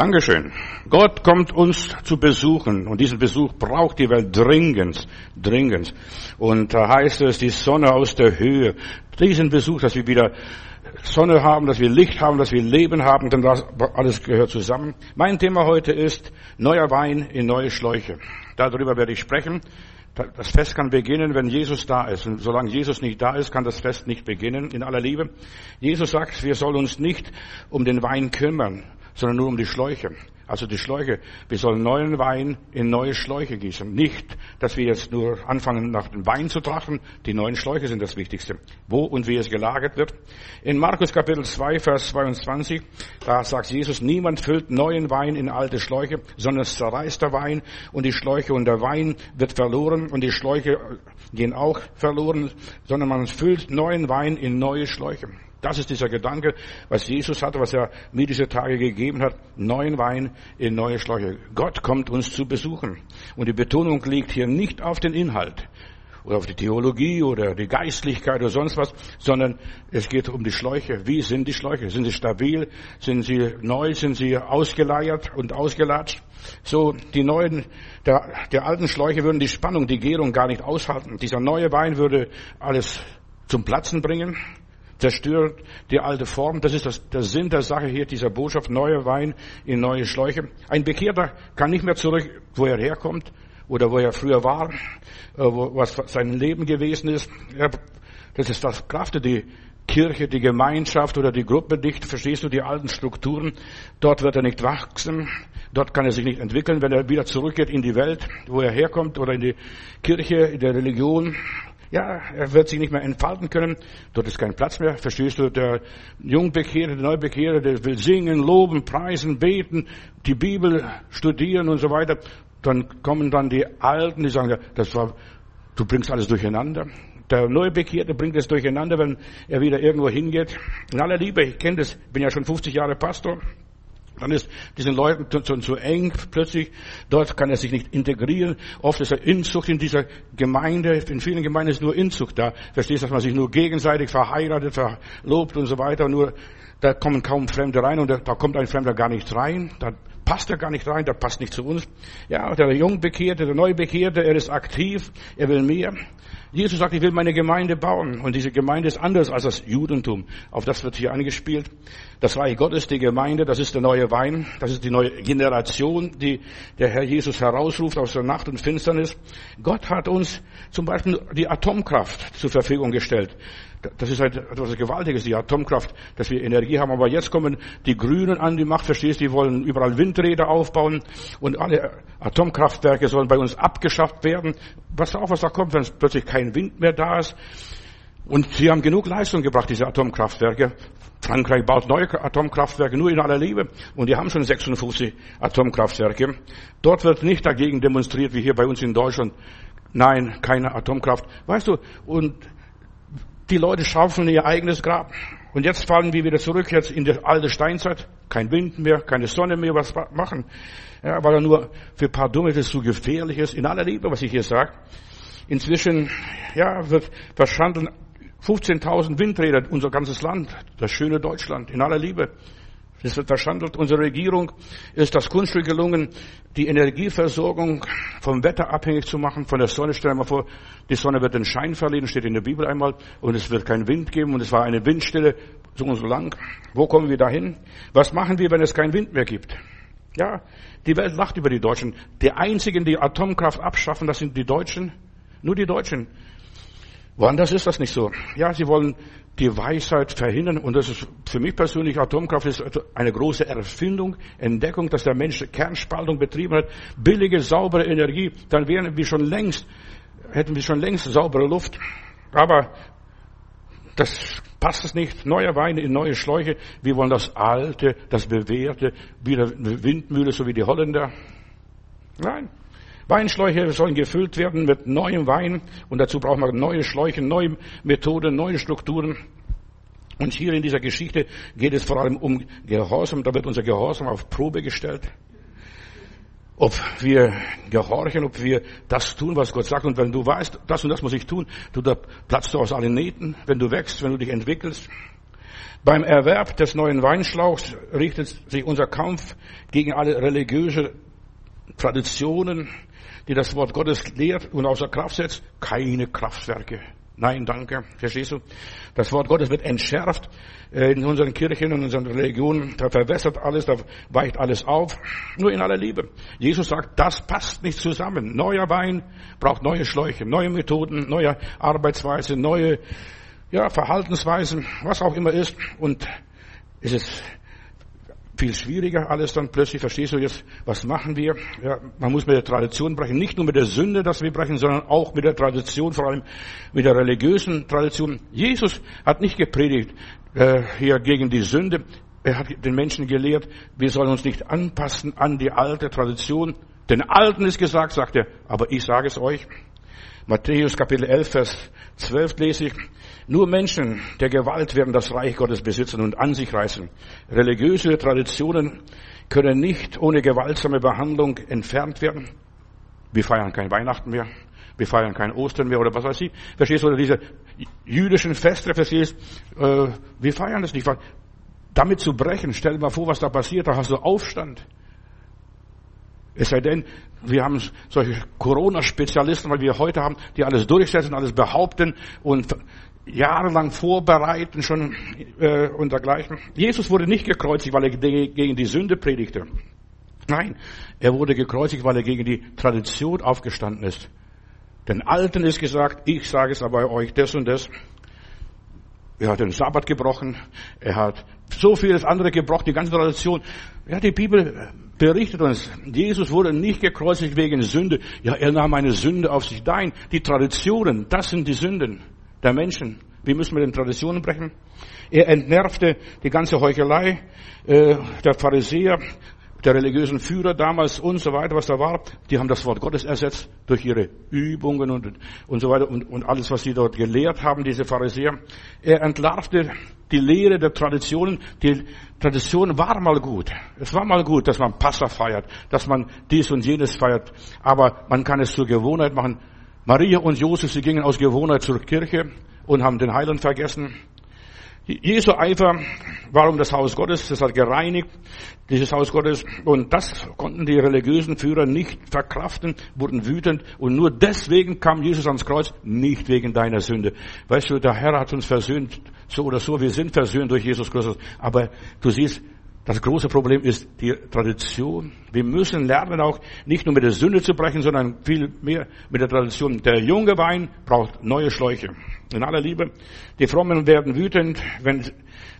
Dankeschön. Gott kommt uns zu besuchen und diesen Besuch braucht die Welt dringend, dringend. Und da heißt es, die Sonne aus der Höhe. Diesen Besuch, dass wir wieder Sonne haben, dass wir Licht haben, dass wir Leben haben, denn das alles gehört zusammen. Mein Thema heute ist neuer Wein in neue Schläuche. Darüber werde ich sprechen. Das Fest kann beginnen, wenn Jesus da ist. Und solange Jesus nicht da ist, kann das Fest nicht beginnen, in aller Liebe. Jesus sagt, wir sollen uns nicht um den Wein kümmern, sondern nur um die Schläuche. Also die Schläuche. Wir sollen neuen Wein in neue Schläuche gießen. Nicht, dass wir jetzt nur anfangen, nach dem Wein zu trachten. Die neuen Schläuche sind das Wichtigste. Wo und wie es gelagert wird. In Markus Kapitel 2, Vers 22, da sagt Jesus, niemand füllt neuen Wein in alte Schläuche, sondern es zerreißt der Wein und die Schläuche und der Wein wird verloren und die Schläuche gehen auch verloren, sondern man füllt neuen Wein in neue Schläuche. Das ist dieser Gedanke, was Jesus hatte, was er mir diese Tage gegeben hat. Neuen Wein in neue Schläuche. Gott kommt uns zu besuchen. Und die Betonung liegt hier nicht auf den Inhalt oder auf die Theologie oder die Geistlichkeit oder sonst was, sondern es geht um die Schläuche. Wie sind die Schläuche? Sind sie stabil? Sind sie neu? Sind sie ausgeleiert und ausgelatscht? So, die neuen, der, der alten Schläuche würden die Spannung, die Gärung gar nicht aushalten. Dieser neue Wein würde alles zum Platzen bringen zerstört die alte Form. Das ist das, der Sinn der Sache hier, dieser Botschaft, neuer Wein in neue Schläuche. Ein Bekehrter kann nicht mehr zurück, wo er herkommt oder wo er früher war, äh, was sein Leben gewesen ist. Das ist das Kraft, die Kirche, die Gemeinschaft oder die Gruppe nicht, verstehst du, die alten Strukturen. Dort wird er nicht wachsen. Dort kann er sich nicht entwickeln, wenn er wieder zurückgeht in die Welt, wo er herkommt oder in die Kirche, in der Religion. Ja, er wird sich nicht mehr entfalten können. Dort ist kein Platz mehr. Verstehst du? Der Jungbekehrte, der Neubekehrte, der will singen, loben, preisen, beten, die Bibel studieren und so weiter. Dann kommen dann die Alten, die sagen, das war, du bringst alles durcheinander. Der Neubekehrte bringt es durcheinander, wenn er wieder irgendwo hingeht. In aller Liebe, ich kenne das, bin ja schon 50 Jahre Pastor. Dann ist diesen Leuten zu, zu, eng plötzlich. Dort kann er sich nicht integrieren. Oft ist er Inzucht in dieser Gemeinde. In vielen Gemeinden ist nur Inzucht da. Verstehst, du, dass man sich nur gegenseitig verheiratet, verlobt und so weiter. Nur da kommen kaum Fremde rein und da, da kommt ein Fremder gar nicht rein. Da passt er gar nicht rein, der passt nicht zu uns. Ja, der Jungbekehrte, der Neubekehrte, er ist aktiv, er will mehr. Jesus sagt, ich will meine Gemeinde bauen. Und diese Gemeinde ist anders als das Judentum. Auf das wird hier angespielt. Das Reich Gottes, die Gemeinde, das ist der neue Wein. Das ist die neue Generation, die der Herr Jesus herausruft aus der Nacht und Finsternis. Gott hat uns zum Beispiel die Atomkraft zur Verfügung gestellt. Das ist halt etwas Gewaltiges, die Atomkraft, dass wir Energie haben. Aber jetzt kommen die Grünen an die Macht, verstehst du, die wollen überall Windräder aufbauen und alle Atomkraftwerke sollen bei uns abgeschafft werden. Was auch, was da kommt, wenn plötzlich kein Wind mehr da ist. Und sie haben genug Leistung gebracht, diese Atomkraftwerke. Frankreich baut neue Atomkraftwerke nur in aller Liebe. Und die haben schon 56 Atomkraftwerke. Dort wird nicht dagegen demonstriert, wie hier bei uns in Deutschland. Nein, keine Atomkraft. Weißt du, und die Leute schaufeln ihr eigenes Grab. Und jetzt fallen wir wieder zurück, jetzt in die alte Steinzeit. Kein Wind mehr, keine Sonne mehr, was machen? Ja, weil er nur für ein paar Dumme das zu gefährlich ist. In aller Liebe, was ich hier sage. Inzwischen, ja, wird verschandelt 15.000 Windräder, unser ganzes Land, das schöne Deutschland, in aller Liebe. Es wird verschandelt. Unsere Regierung ist das Kunststück gelungen, die Energieversorgung vom Wetter abhängig zu machen, von der Sonne. Stell dir mal vor, die Sonne wird den Schein verlieren, steht in der Bibel einmal, und es wird keinen Wind geben, und es war eine Windstille so und so lang. Wo kommen wir dahin? Was machen wir, wenn es keinen Wind mehr gibt? Ja, die Welt lacht über die Deutschen. Die einzigen, die Atomkraft abschaffen, das sind die Deutschen. Nur die Deutschen. Woanders ist das nicht so. Ja, sie wollen die Weisheit verhindern und das ist für mich persönlich, Atomkraft ist eine große Erfindung, Entdeckung, dass der Mensch Kernspaltung betrieben hat, billige, saubere Energie, dann wären wir schon längst, hätten wir schon längst saubere Luft. Aber das passt es nicht. Neuer Wein in neue Schläuche. Wir wollen das Alte, das Bewährte, wieder Windmühle, so wie die Holländer. Nein. Weinschläuche sollen gefüllt werden mit neuem Wein und dazu braucht man neue Schläuche, neue Methoden, neue Strukturen. Und hier in dieser Geschichte geht es vor allem um Gehorsam. Da wird unser Gehorsam auf Probe gestellt. Ob wir gehorchen, ob wir das tun, was Gott sagt. Und wenn du weißt, das und das muss ich tun, du, da platzt du aus allen Nähten, wenn du wächst, wenn du dich entwickelst. Beim Erwerb des neuen Weinschlauchs richtet sich unser Kampf gegen alle religiöse Traditionen, die das Wort Gottes lehrt und außer Kraft setzt. Keine Kraftwerke. Nein, danke. Verstehst du? Das Wort Gottes wird entschärft äh, in unseren Kirchen und unseren Religionen. Da verwässert alles, da weicht alles auf. Nur in aller Liebe. Jesus sagt, das passt nicht zusammen. Neuer Wein braucht neue Schläuche, neue Methoden, neue Arbeitsweise, neue ja, Verhaltensweisen, was auch immer ist. Und es ist viel schwieriger alles dann plötzlich. Verstehst du jetzt, was machen wir? Ja, man muss mit der Tradition brechen. Nicht nur mit der Sünde, dass wir brechen, sondern auch mit der Tradition, vor allem mit der religiösen Tradition. Jesus hat nicht gepredigt äh, hier gegen die Sünde. Er hat den Menschen gelehrt, wir sollen uns nicht anpassen an die alte Tradition. Den Alten ist gesagt, sagt er, aber ich sage es euch. Matthäus Kapitel 11, Vers 12 lese ich, nur Menschen der Gewalt werden das Reich Gottes besitzen und an sich reißen. Religiöse Traditionen können nicht ohne gewaltsame Behandlung entfernt werden. Wir feiern kein Weihnachten mehr. Wir feiern kein Ostern mehr oder was weiß ich. Verstehst du? Oder diese jüdischen Feste, verstehst äh, Wir feiern das nicht. Damit zu brechen, stell dir mal vor, was da passiert. Da hast du Aufstand. Es sei denn, wir haben solche Corona-Spezialisten, weil wir heute haben, die alles durchsetzen, alles behaupten und jahrelang vorbereiten schon äh, und dergleichen. Jesus wurde nicht gekreuzigt, weil er gegen die Sünde predigte. Nein, er wurde gekreuzigt, weil er gegen die Tradition aufgestanden ist. Den Alten ist gesagt, ich sage es aber euch, das und das. Er hat den Sabbat gebrochen, er hat so vieles andere gebrochen, die ganze Tradition. Ja, die Bibel berichtet uns, Jesus wurde nicht gekreuzigt wegen Sünde. Ja, er nahm eine Sünde auf sich. Nein, die Traditionen, das sind die Sünden der Menschen. Wie müssen wir den Traditionen brechen? Er entnervte die ganze Heuchelei äh, der Pharisäer, der religiösen Führer damals und so weiter, was da war. Die haben das Wort Gottes ersetzt durch ihre Übungen und, und so weiter und, und alles, was sie dort gelehrt haben, diese Pharisäer. Er entlarvte die Lehre der Traditionen. Die Tradition war mal gut. Es war mal gut, dass man Passa feiert, dass man dies und jenes feiert. Aber man kann es zur Gewohnheit machen. Maria und Josef, sie gingen aus Gewohnheit zur Kirche und haben den Heiland vergessen. Jesu Eifer war um das Haus Gottes, das hat gereinigt, dieses Haus Gottes, und das konnten die religiösen Führer nicht verkraften, wurden wütend, und nur deswegen kam Jesus ans Kreuz, nicht wegen deiner Sünde. Weißt du, der Herr hat uns versöhnt, so oder so, wir sind versöhnt durch Jesus Christus, aber du siehst, das große Problem ist die Tradition. Wir müssen lernen auch nicht nur mit der Sünde zu brechen, sondern viel mehr mit der Tradition. Der junge Wein braucht neue Schläuche. In aller Liebe. Die Frommen werden wütend, wenn,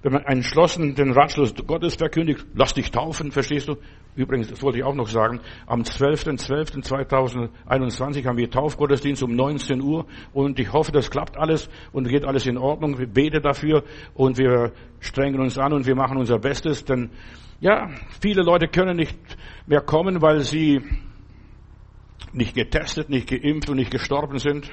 wenn man entschlossen den Ratschluss Gottes verkündigt. Lass dich taufen, verstehst du? Übrigens, das wollte ich auch noch sagen. Am 12.12.2021 haben wir Taufgottesdienst um 19 Uhr und ich hoffe, das klappt alles und geht alles in Ordnung. Wir beten dafür und wir strengen uns an und wir machen unser Bestes, denn ja, viele Leute können nicht mehr kommen, weil sie nicht getestet, nicht geimpft und nicht gestorben sind.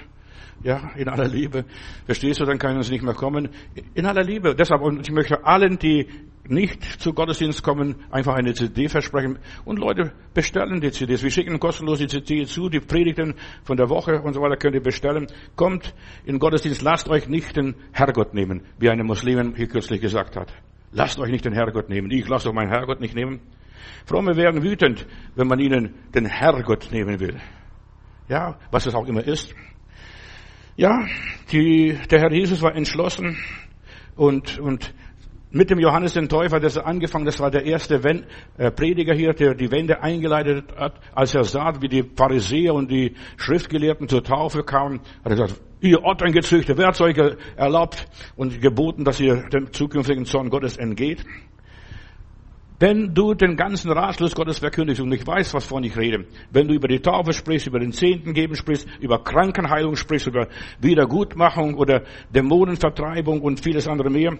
Ja, in aller Liebe. Verstehst du, dann können sie nicht mehr kommen. In aller Liebe. Deshalb, und ich möchte allen, die nicht zu Gottesdienst kommen, einfach eine CD versprechen. Und Leute bestellen die CDs. Wir schicken kostenlos die CD zu, die Predigten von der Woche und so weiter könnt ihr bestellen. Kommt in Gottesdienst, lasst euch nicht den Herrgott nehmen, wie eine Muslimin hier kürzlich gesagt hat. Lasst euch nicht den Herrgott nehmen. Ich lasse doch meinen Herrgott nicht nehmen. Fromme werden wütend, wenn man ihnen den Herrgott nehmen will. Ja, was es auch immer ist. Ja, die, der Herr Jesus war entschlossen und, und mit dem Johannes den Täufer, das er angefangen, das war der erste äh, Prediger hier, der die Wende eingeleitet hat, als er sah, wie die Pharisäer und die Schriftgelehrten zur Taufe kamen, hat er gesagt, ihr Otterngezüchte, wer hat euch erlaubt und geboten, dass ihr dem zukünftigen Zorn Gottes entgeht? Wenn du den ganzen Ratschluss Gottes verkündigst und ich weiß, was von ich rede, wenn du über die Taufe sprichst, über den Zehnten geben sprichst, über Krankenheilung sprichst, über Wiedergutmachung oder Dämonenvertreibung und vieles andere mehr,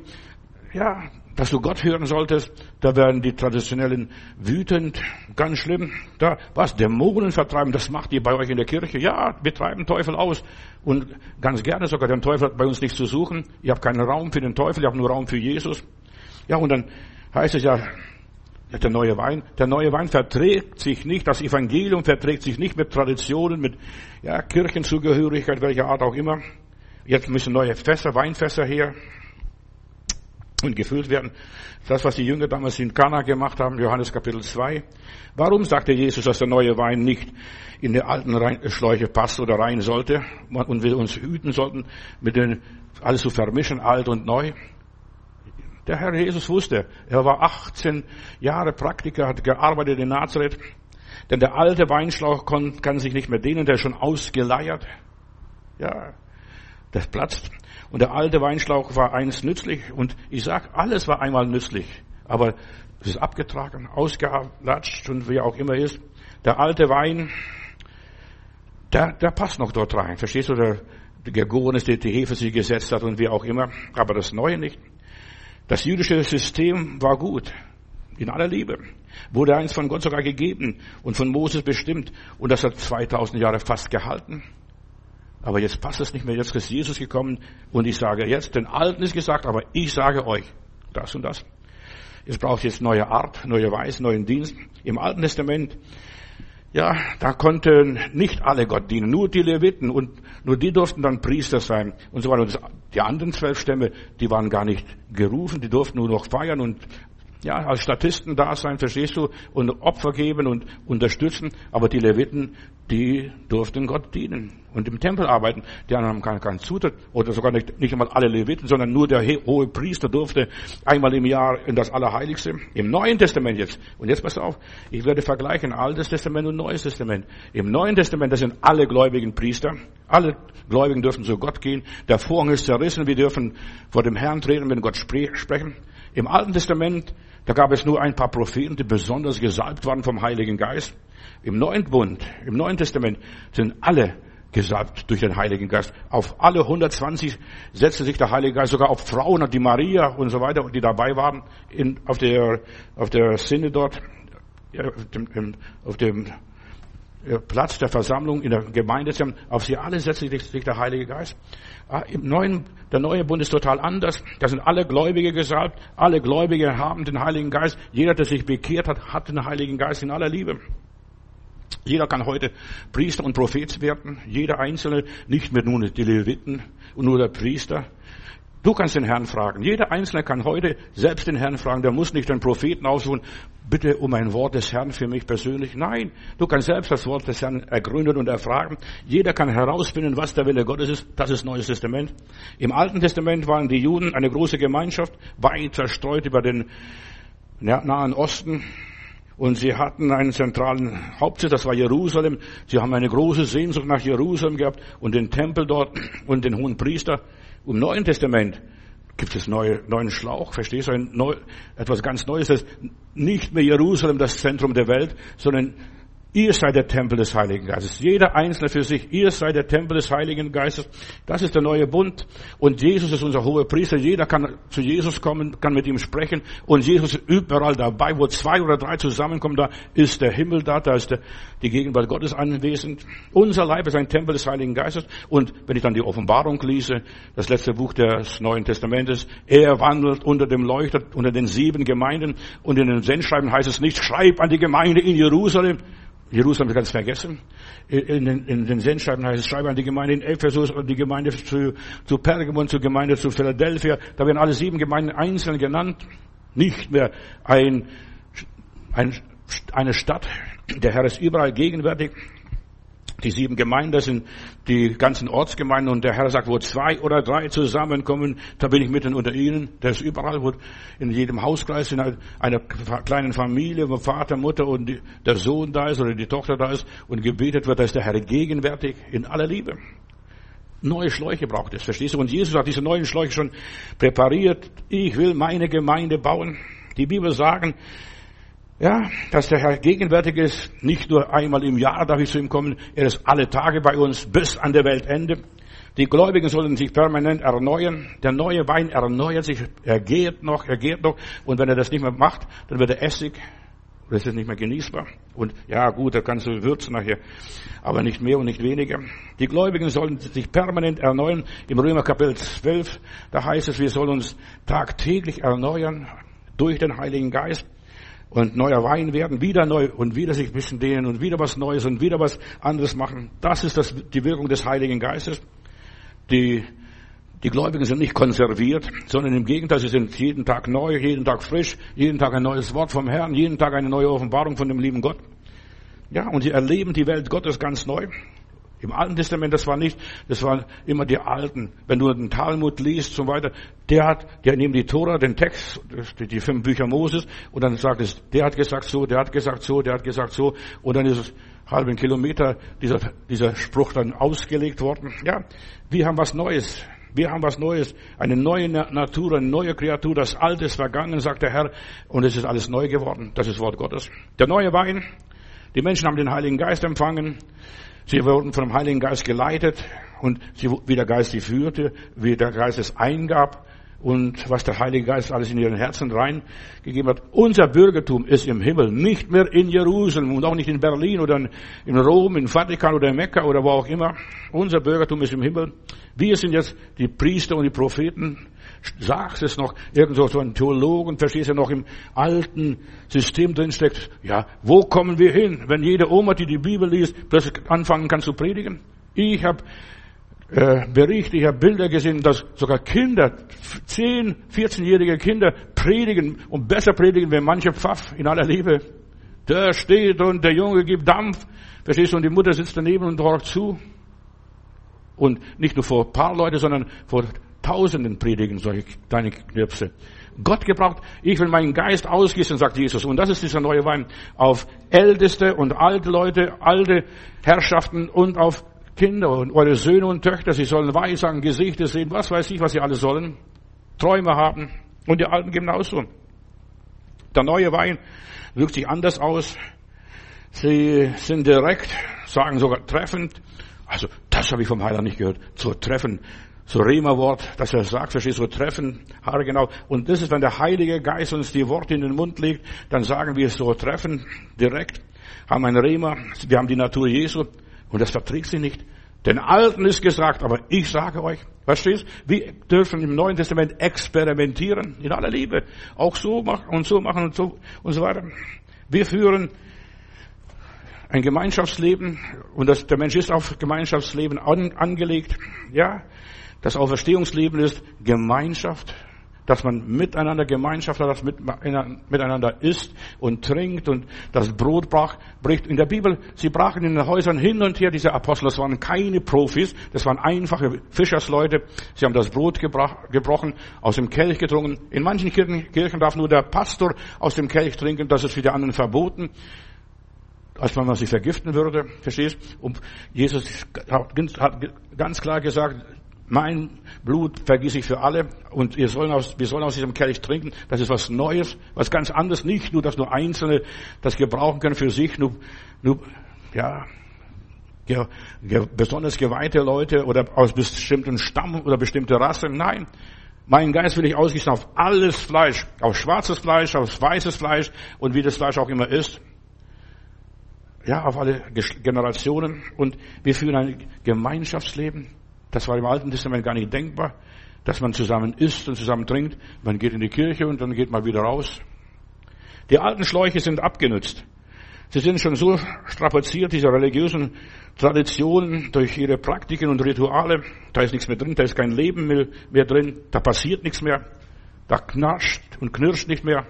ja, dass du Gott hören solltest, da werden die Traditionellen wütend, ganz schlimm. Da, was, Dämonen vertreiben, das macht ihr bei euch in der Kirche? Ja, wir treiben Teufel aus. Und ganz gerne sogar, der Teufel hat bei uns nichts zu suchen. Ihr habt keinen Raum für den Teufel, ihr habt nur Raum für Jesus. Ja, und dann heißt es ja, der neue Wein. Der neue Wein verträgt sich nicht, das Evangelium verträgt sich nicht mit Traditionen, mit ja, Kirchenzugehörigkeit, welcher Art auch immer. Jetzt müssen neue Fässer, Weinfässer her. und gefüllt werden. Das, was die Jünger damals in Kana gemacht haben, Johannes Kapitel 2. Warum sagte Jesus, dass der neue Wein nicht in die alten Schläuche passt oder rein sollte und wir uns hüten sollten, mit den, alles zu vermischen, alt und neu? Der Herr Jesus wusste, er war 18 Jahre Praktiker, hat gearbeitet in Nazareth, denn der alte Weinschlauch kann, sich nicht mehr dehnen, der ist schon ausgeleiert. Ja, das platzt. Und der alte Weinschlauch war eins nützlich. Und ich sag, alles war einmal nützlich. Aber es ist abgetragen, ausgelatscht und wie auch immer ist. Der alte Wein, der, der passt noch dort rein. Verstehst du? Der, der gegoren ist, die, die Hefe sie gesetzt hat und wie auch immer. Aber das Neue nicht. Das jüdische System war gut. In aller Liebe. Wurde eins von Gott sogar gegeben und von Moses bestimmt. Und das hat 2000 Jahre fast gehalten. Aber jetzt passt es nicht mehr. Jetzt ist Jesus gekommen und ich sage jetzt, den Alten ist gesagt, aber ich sage euch das und das. Es braucht jetzt neue Art, neue Weise, neuen Dienst. Im Alten Testament, ja, da konnten nicht alle Gott dienen, nur die Leviten und nur die durften dann Priester sein und so weiter. Und die anderen zwölf Stämme, die waren gar nicht gerufen, die durften nur noch feiern und ja, als Statisten da sein, verstehst du, und Opfer geben und unterstützen. Aber die Leviten, die durften Gott dienen und im Tempel arbeiten. Die anderen haben keinen, keinen Zutritt oder sogar nicht, nicht einmal alle Leviten, sondern nur der hohe Priester durfte einmal im Jahr in das Allerheiligste. Im Neuen Testament jetzt. Und jetzt pass auf, ich werde vergleichen Altes Testament und Neues Testament. Im Neuen Testament, das sind alle gläubigen Priester. Alle Gläubigen dürfen zu Gott gehen. Der Vorhang ist zerrissen. Wir dürfen vor dem Herrn treten, wenn Gott sprechen. Im Alten Testament, da gab es nur ein paar Propheten, die besonders gesalbt waren vom Heiligen Geist. Im Neuen Bund, im Neuen Testament sind alle gesalbt durch den Heiligen Geist. Auf alle 120 setzte sich der Heilige Geist, sogar auf Frauen, die Maria und so weiter, die dabei waren, in, auf der, auf der Sinne dort, auf dem, auf dem Platz der Versammlung in der Gemeinde, auf sie alle setzte sich der Heilige Geist. Ah, Im neuen, der neue Bund ist total anders. Da sind alle Gläubige gesalbt. Alle Gläubige haben den Heiligen Geist. Jeder, der sich bekehrt hat, hat den Heiligen Geist in aller Liebe. Jeder kann heute Priester und Prophet werden. Jeder Einzelne, nicht mehr nur die Leviten und nur der Priester. Du kannst den Herrn fragen. Jeder Einzelne kann heute selbst den Herrn fragen. Der muss nicht den Propheten aussuchen. Bitte um ein Wort des Herrn für mich persönlich. Nein, du kannst selbst das Wort des Herrn ergründen und erfragen. Jeder kann herausfinden, was der Wille Gottes ist. Das ist Neues Testament. Im Alten Testament waren die Juden eine große Gemeinschaft, weit zerstreut über den Nahen Osten. Und sie hatten einen zentralen Hauptsitz, das war Jerusalem. Sie haben eine große Sehnsucht nach Jerusalem gehabt und den Tempel dort und den hohen Priester. Im Neuen Testament gibt es neue, neuen Schlauch, verstehst du? Neu, etwas ganz Neues, ist nicht mehr Jerusalem das Zentrum der Welt, sondern Ihr seid der Tempel des Heiligen Geistes. Jeder Einzelne für sich. Ihr seid der Tempel des Heiligen Geistes. Das ist der neue Bund. Und Jesus ist unser hoher Priester. Jeder kann zu Jesus kommen, kann mit ihm sprechen. Und Jesus ist überall dabei. Wo zwei oder drei zusammenkommen, da ist der Himmel da, da ist die Gegenwart Gottes anwesend. Unser Leib ist ein Tempel des Heiligen Geistes. Und wenn ich dann die Offenbarung lese, das letzte Buch des Neuen Testamentes, er wandelt unter dem Leuchter, unter den sieben Gemeinden. Und in den Sendschreiben heißt es nicht, schreib an die Gemeinde in Jerusalem, Jerusalem ganz vergessen. In den, in den Sendschreiben heißt es, schreibe an die Gemeinde in Ephesus und die Gemeinde zu, zu Pergamon, zur Gemeinde zu Philadelphia. Da werden alle sieben Gemeinden einzeln genannt. Nicht mehr ein, ein, eine Stadt. Der Herr ist überall gegenwärtig. Die sieben Gemeinden, das sind die ganzen Ortsgemeinden und der Herr sagt, wo zwei oder drei zusammenkommen, da bin ich mitten unter ihnen. Der ist überall, wo in jedem Hauskreis, in einer kleinen Familie, wo Vater, Mutter und der Sohn da ist oder die Tochter da ist und gebetet wird, da ist der Herr gegenwärtig in aller Liebe. Neue Schläuche braucht es, verstehst du? Und Jesus hat diese neuen Schläuche schon präpariert. Ich will meine Gemeinde bauen. Die Bibel sagen, ja, dass der Herr gegenwärtig ist, nicht nur einmal im Jahr darf ich zu ihm kommen, er ist alle Tage bei uns bis an der Weltende. Die Gläubigen sollen sich permanent erneuern. Der neue Wein erneuert sich, er geht noch, er geht noch. Und wenn er das nicht mehr macht, dann wird er Essig. Das ist nicht mehr genießbar. Und ja, gut, da kannst du würzen nachher. Aber nicht mehr und nicht weniger. Die Gläubigen sollen sich permanent erneuern. Im Römer Kapitel 12, da heißt es, wir sollen uns tagtäglich erneuern durch den Heiligen Geist und neuer Wein werden, wieder neu und wieder sich bisschen dehnen und wieder was Neues und wieder was anderes machen. Das ist das, die Wirkung des Heiligen Geistes. Die Die Gläubigen sind nicht konserviert, sondern im Gegenteil, sie sind jeden Tag neu, jeden Tag frisch, jeden Tag ein neues Wort vom Herrn, jeden Tag eine neue Offenbarung von dem lieben Gott. Ja, und sie erleben die Welt Gottes ganz neu. Im Alten Testament, das war nicht, das waren immer die Alten. Wenn du den Talmud liest, so weiter, der hat, der nimmt die Tora, den Text, die fünf Bücher Moses, und dann sagt es, der hat gesagt so, der hat gesagt so, der hat gesagt so, und dann ist es halben Kilometer dieser, dieser Spruch dann ausgelegt worden. Ja, wir haben was Neues. Wir haben was Neues, eine neue Natur, eine neue Kreatur. Das Alte ist vergangen, sagt der Herr, und es ist alles neu geworden. Das ist Wort Gottes. Der neue Wein. Die Menschen haben den Heiligen Geist empfangen. Sie wurden vom Heiligen Geist geleitet und sie, wie der Geist sie führte, wie der Geist es eingab und was der Heilige Geist alles in ihren Herzen reingegeben hat. Unser Bürgertum ist im Himmel, nicht mehr in Jerusalem und auch nicht in Berlin oder in Rom, in Vatikan oder in Mekka oder wo auch immer. Unser Bürgertum ist im Himmel. Wir sind jetzt die Priester und die Propheten sagst es noch, irgendwo so ein Theologen, verstehst du, noch im alten System drinsteckt. Ja, wo kommen wir hin, wenn jede Oma, die die Bibel liest, plötzlich anfangen kann zu predigen? Ich habe äh, Berichte, ich habe Bilder gesehen, dass sogar Kinder, 10, 14-jährige Kinder predigen und besser predigen, wie manche Pfaff in aller Liebe. Der steht und der Junge gibt Dampf, verstehst du, und die Mutter sitzt daneben und horcht zu. Und nicht nur vor ein paar Leute, sondern vor Tausenden predigen solche kleine Knirpse. Gott gebraucht, ich will meinen Geist ausgießen, sagt Jesus. Und das ist dieser neue Wein auf älteste und alte Leute, alte Herrschaften und auf Kinder und eure Söhne und Töchter. Sie sollen Weissagen, Gesichter sehen, was weiß ich, was sie alle sollen. Träume haben. Und die Alten genauso. Der neue Wein wirkt sich anders aus. Sie sind direkt, sagen sogar treffend. Also, das habe ich vom Heiler nicht gehört. Zu treffen so Rema-Wort, dass er sagt, verstehst du, so treffen, Haare genau. Und das ist, wenn der Heilige Geist uns die Worte in den Mund legt, dann sagen wir es so treffen, direkt, haben ein Rema, wir haben die Natur Jesu, und das verträgt sie nicht. Den Alten ist gesagt, aber ich sage euch, verstehst? Wir dürfen im Neuen Testament experimentieren, in aller Liebe. Auch so machen und so machen und so, und so weiter. Wir führen ein Gemeinschaftsleben, und das, der Mensch ist auf Gemeinschaftsleben an, angelegt, ja. Das Auferstehungsleben ist Gemeinschaft, dass man miteinander Gemeinschaft hat, dass miteinander isst und trinkt und das Brot brach, bricht. In der Bibel, sie brachen in den Häusern hin und her, diese Apostel, das waren keine Profis, das waren einfache Fischersleute. Sie haben das Brot gebrach, gebrochen, aus dem Kelch getrunken. In manchen Kirchen, Kirchen darf nur der Pastor aus dem Kelch trinken, das ist für die anderen verboten als wenn man sie vergiften würde, verstehst? Und Jesus hat ganz klar gesagt, mein Blut vergieß ich für alle und wir sollen, aus, wir sollen aus diesem Kelch trinken. Das ist was Neues, was ganz anderes. Nicht nur, dass nur Einzelne das gebrauchen können für sich, nur, nur ja, ge, ge, besonders geweihte Leute oder aus bestimmten Stamm oder bestimmte Rassen. Nein, mein Geist will ich ausgießen auf alles Fleisch, auf schwarzes Fleisch, auf weißes Fleisch und wie das Fleisch auch immer ist. Ja, auf alle Generationen und wir führen ein Gemeinschaftsleben. Das war im Alten Testament gar nicht denkbar, dass man zusammen isst und zusammen trinkt. Man geht in die Kirche und dann geht man wieder raus. Die alten Schläuche sind abgenützt. Sie sind schon so strapaziert, diese religiösen Traditionen, durch ihre Praktiken und Rituale. Da ist nichts mehr drin, da ist kein Leben mehr drin, da passiert nichts mehr, da knarscht und knirscht nicht mehr.